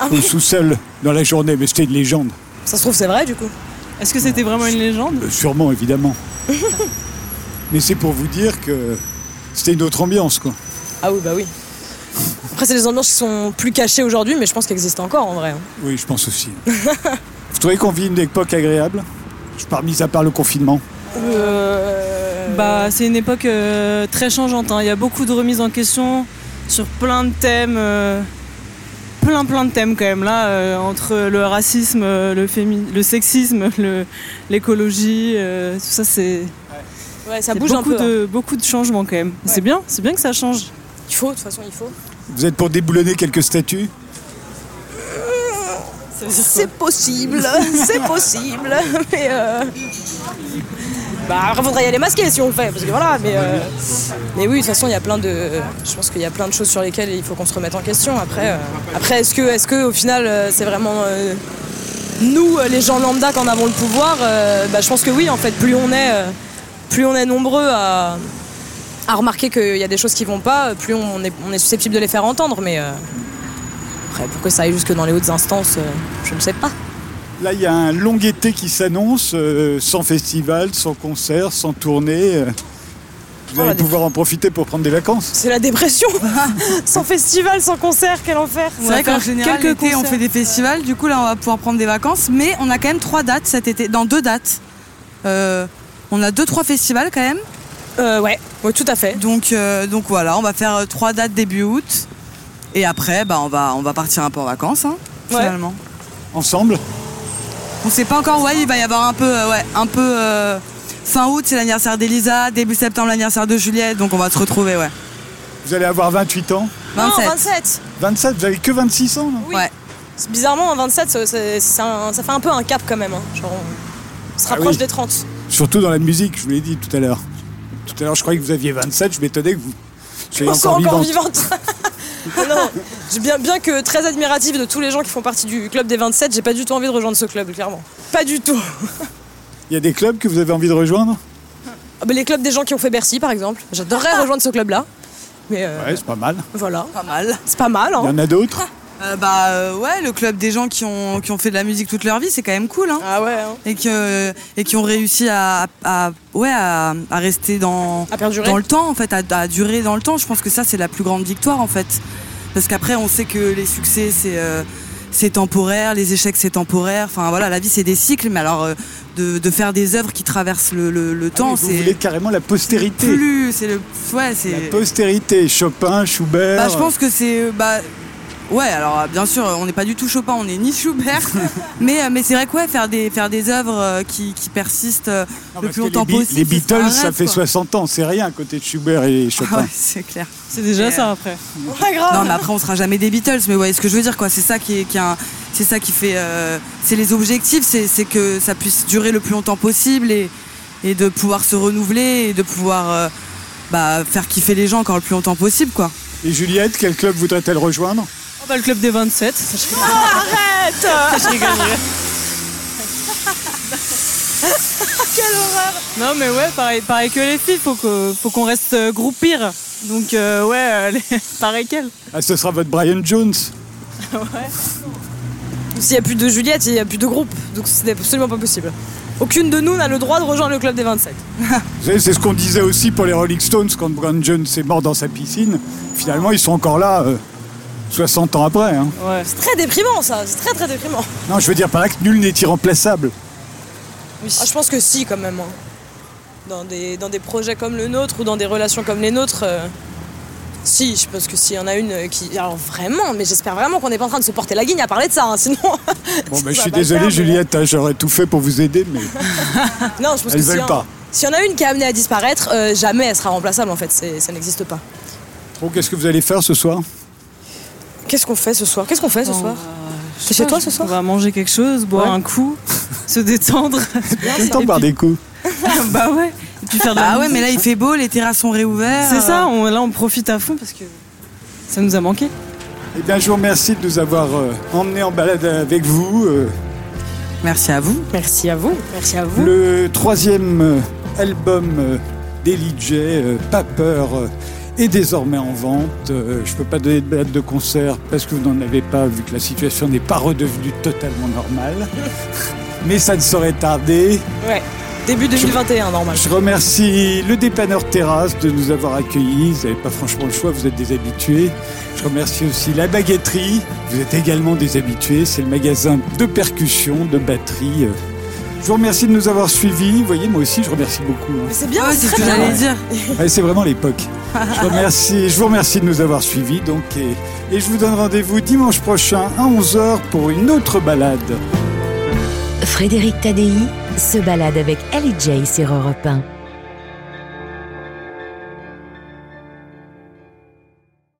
Ah au oui. sous-sol dans la journée, mais c'était une légende. Ça se trouve, c'est vrai du coup. Est-ce que c'était vraiment une légende? Euh, sûrement, évidemment. mais c'est pour vous dire que c'était une autre ambiance, quoi. Ah oui, bah oui. Après, c'est des ambiances qui sont plus cachées aujourd'hui, mais je pense qu'elles existent encore en vrai. hein. Oui, je pense aussi. vous trouvez qu'on vit une époque agréable Je pars mis à part le confinement? Euh... Bah, c'est une époque euh, très changeante. hein. Il y a beaucoup de remises en question sur plein de thèmes. euh, plein, plein de thèmes quand même. Là, euh, entre le racisme, le, fémi- le sexisme, le- l'écologie, euh, tout ça, c'est Ouais, ça bouge un beaucoup, peu. hein. de, beaucoup de changements quand même. C'est bien, c'est bien que ça change. Il faut, de toute façon, il faut. Vous êtes pour déboulonner quelques statues C'est possible, c'est possible, mais euh... bah après faudrait y aller masqué si on le fait, parce que voilà, mais euh, mais oui de toute façon il y a plein de, je pense qu'il y a plein de choses sur lesquelles il faut qu'on se remette en question. Après, euh, après est-ce que est-ce que au final euh, c'est vraiment euh, nous euh, les gens lambda qui en avons le pouvoir Euh, Bah je pense que oui en fait plus on est euh, plus on est nombreux à à remarquer qu'il y a des choses qui vont pas, plus on est, on est susceptible de les faire entendre, mais euh, après, pour que ça aille jusque dans les hautes instances, euh, je ne sais pas. Là, il y a un long été qui s'annonce, euh, sans festival, sans concert, sans tournée. euh. Vous Oh, allez pouvoir en profiter pour prendre des vacances. C'est la dépression Sans festival, sans concert, quel enfer C'est vrai qu'en général, quelques l'été, on fait des festivals. Du coup, là, on va pouvoir prendre des vacances. Mais on a quand même trois dates cet été. Dans deux dates. Euh, on a deux, trois festivals quand même. Euh, ouais, ouais, tout à fait. Donc, euh, donc voilà, on va faire euh, trois dates début août. Et après, bah, on, va, on va partir un peu en vacances, hein, Ouais. finalement. Ensemble On sait pas encore, ouais, il va y avoir un peu, euh, ouais, un peu. euh, fin août, c'est l'anniversaire d'Elisa. Début septembre, l'anniversaire de Juliette. Donc on va se retrouver, ouais. Vous allez avoir 28 ans 27. Non, 27 27 Vous avez que 26 ans là Oui. Ouais. C'est- Bizarrement, en 27, ça, c'est- c'est un- ça fait un peu un cap quand même. hein. Genre, on se Ah rapproche oui. des 30. Surtout dans la musique, je vous l'ai dit tout à l'heure. Tout à l'heure, je croyais que vous aviez 27, je m'étonnais que vous soyez encore, encore, encore vivante. vivante. non, bien, bien que très admirative de tous les gens qui font partie du club des 27, j'ai pas du tout envie de rejoindre ce club, clairement. Pas du tout. Il y a des clubs que vous avez envie de rejoindre? Ah, les clubs des gens qui ont fait Bercy, par exemple. J'adorerais rejoindre ce club-là. Mais euh, Ouais, c'est pas mal. voilà, Pas mal. c'est pas mal. Il y Hein. en a d'autres? Euh, bah euh, ouais, le club des gens qui ont, qui ont fait de la musique toute leur vie, c'est quand même cool. Hein. Ah ouais, hein. Et, que, et qui ont réussi à, à, ouais, à, à rester dans, à dans le temps, en fait, à, à durer dans le temps. Je pense que ça, c'est la plus grande victoire, en fait. Parce qu'après, on sait que les succès, c'est euh, c'est temporaire, les échecs, c'est temporaire. Enfin, voilà, la vie, c'est des cycles. Mais alors, euh, de, de faire des œuvres qui traversent le, le, le Ah temps, oui, Vous voulez c'est carrément la postérité. plus. C'est le. Ouais, c'est. La postérité, Chopin, Schubert. Bah, je pense que c'est. Bah, ouais, alors bien sûr, on n'est pas du tout Chopin, on est ni Schubert. mais euh, mais c'est vrai que ouais, faire des, faire des œuvres euh, qui, qui persistent euh, Non, le plus longtemps les, possible. les Beatles, ça fait quoi. 60 ans, c'est rien à côté de Schubert et Chopin. Ah ouais, c'est clair. C'est déjà ça après. Ouais, grave. Non, mais après, on sera jamais des Beatles, mais ouais, ce que je veux dire, quoi, c'est ça qui est, qui un- c'est ça qui fait. euh, c'est les objectifs, c'est c'est que ça puisse durer le plus longtemps possible et, et de pouvoir se renouveler et de pouvoir euh, bah, faire kiffer les gens encore le plus longtemps possible, quoi. Et Juliette, quel club voudrait-elle rejoindre? Oh, bah, le club des 27. Arrête Je rigole. Quelle horreur Non mais ouais, pareil, pareil que les filles, faut qu'on reste euh, groupe pire. Donc euh, ouais, euh, les- pareil qu'elles. Ah, ce sera votre Brian Jones. S'il n'y a plus de Juliette, il n'y a plus de groupe. Donc c'est absolument pas possible. Aucune de nous n'a le droit de rejoindre le club des 27. Vous savez, c'est ce qu'on disait aussi pour les Rolling Stones quand Brian Jones est mort dans sa piscine. Finalement, ils sont encore là, euh, 60 ans après. hein. Ouais. C'est très déprimant ça, c'est très très déprimant. Non, je veux dire par là que nul n'est irremplaçable. Ah, je pense que si quand même. hein. Dans, des, dans des projets comme le nôtre ou dans des relations comme les nôtres. euh, Si, je pense que s'il y en a une euh, qui. Alors vraiment, mais j'espère vraiment qu'on n'est pas en train de se porter la guigne à parler de ça, hein, sinon. Bon, bah, je suis désolé, faire, Juliette, hein, j'aurais tout fait pour vous aider, mais Non, je pense elles que veulent en- pas. s'il y en a une qui est amenée à disparaître, euh, jamais elle sera remplaçable en fait, ça n'existe pas. Bon, qu'est-ce que vous allez faire ce soir? Qu'est-ce qu'on fait ce soir? Qu'est-ce qu'on fait ce Bon, soir? C'est sais chez toi ce soir? On va manger quelque chose, boire Ouais. un coup, se détendre. Tout le temps par des coups. bah ouais. Et puis faire de la Ah ouais, mais là il fait beau, les terrasses sont réouvertes. C'est ça, on- là on profite à fond parce que ça nous a manqué. Eh bien, je vous remercie de nous avoir euh, emmenés en balade avec vous. euh, Merci à vous. Merci à vous. Merci à vous. le troisième euh, album euh, euh, Pas peur, euh, est désormais en vente. Euh, je ne peux pas donner de date de concert parce que vous n'en avez pas, vu que la situation n'est pas redevenue totalement normale. Mais ça ne saurait tarder. Ouais. Début 2021, normal. Je remercie le dépanneur Terrasse de nous avoir accueillis. Vous n'avez pas franchement le choix, vous êtes des habitués. Je remercie aussi la baguetterie. Vous êtes également des habitués. C'est le magasin de percussion, de batterie. Je vous remercie de nous avoir suivis. Vous voyez, moi aussi, je remercie beaucoup. hein. C'est bien, Ouais, c'est ce très que bien. j'allais dire. Ouais, c'est vraiment l'époque. Je, remercie, je vous remercie de nous avoir suivis. Donc, et, et je vous donne rendez-vous dimanche prochain à 11h pour une autre balade. Frédéric Tadei se balade avec Ellie J sur Europe 1.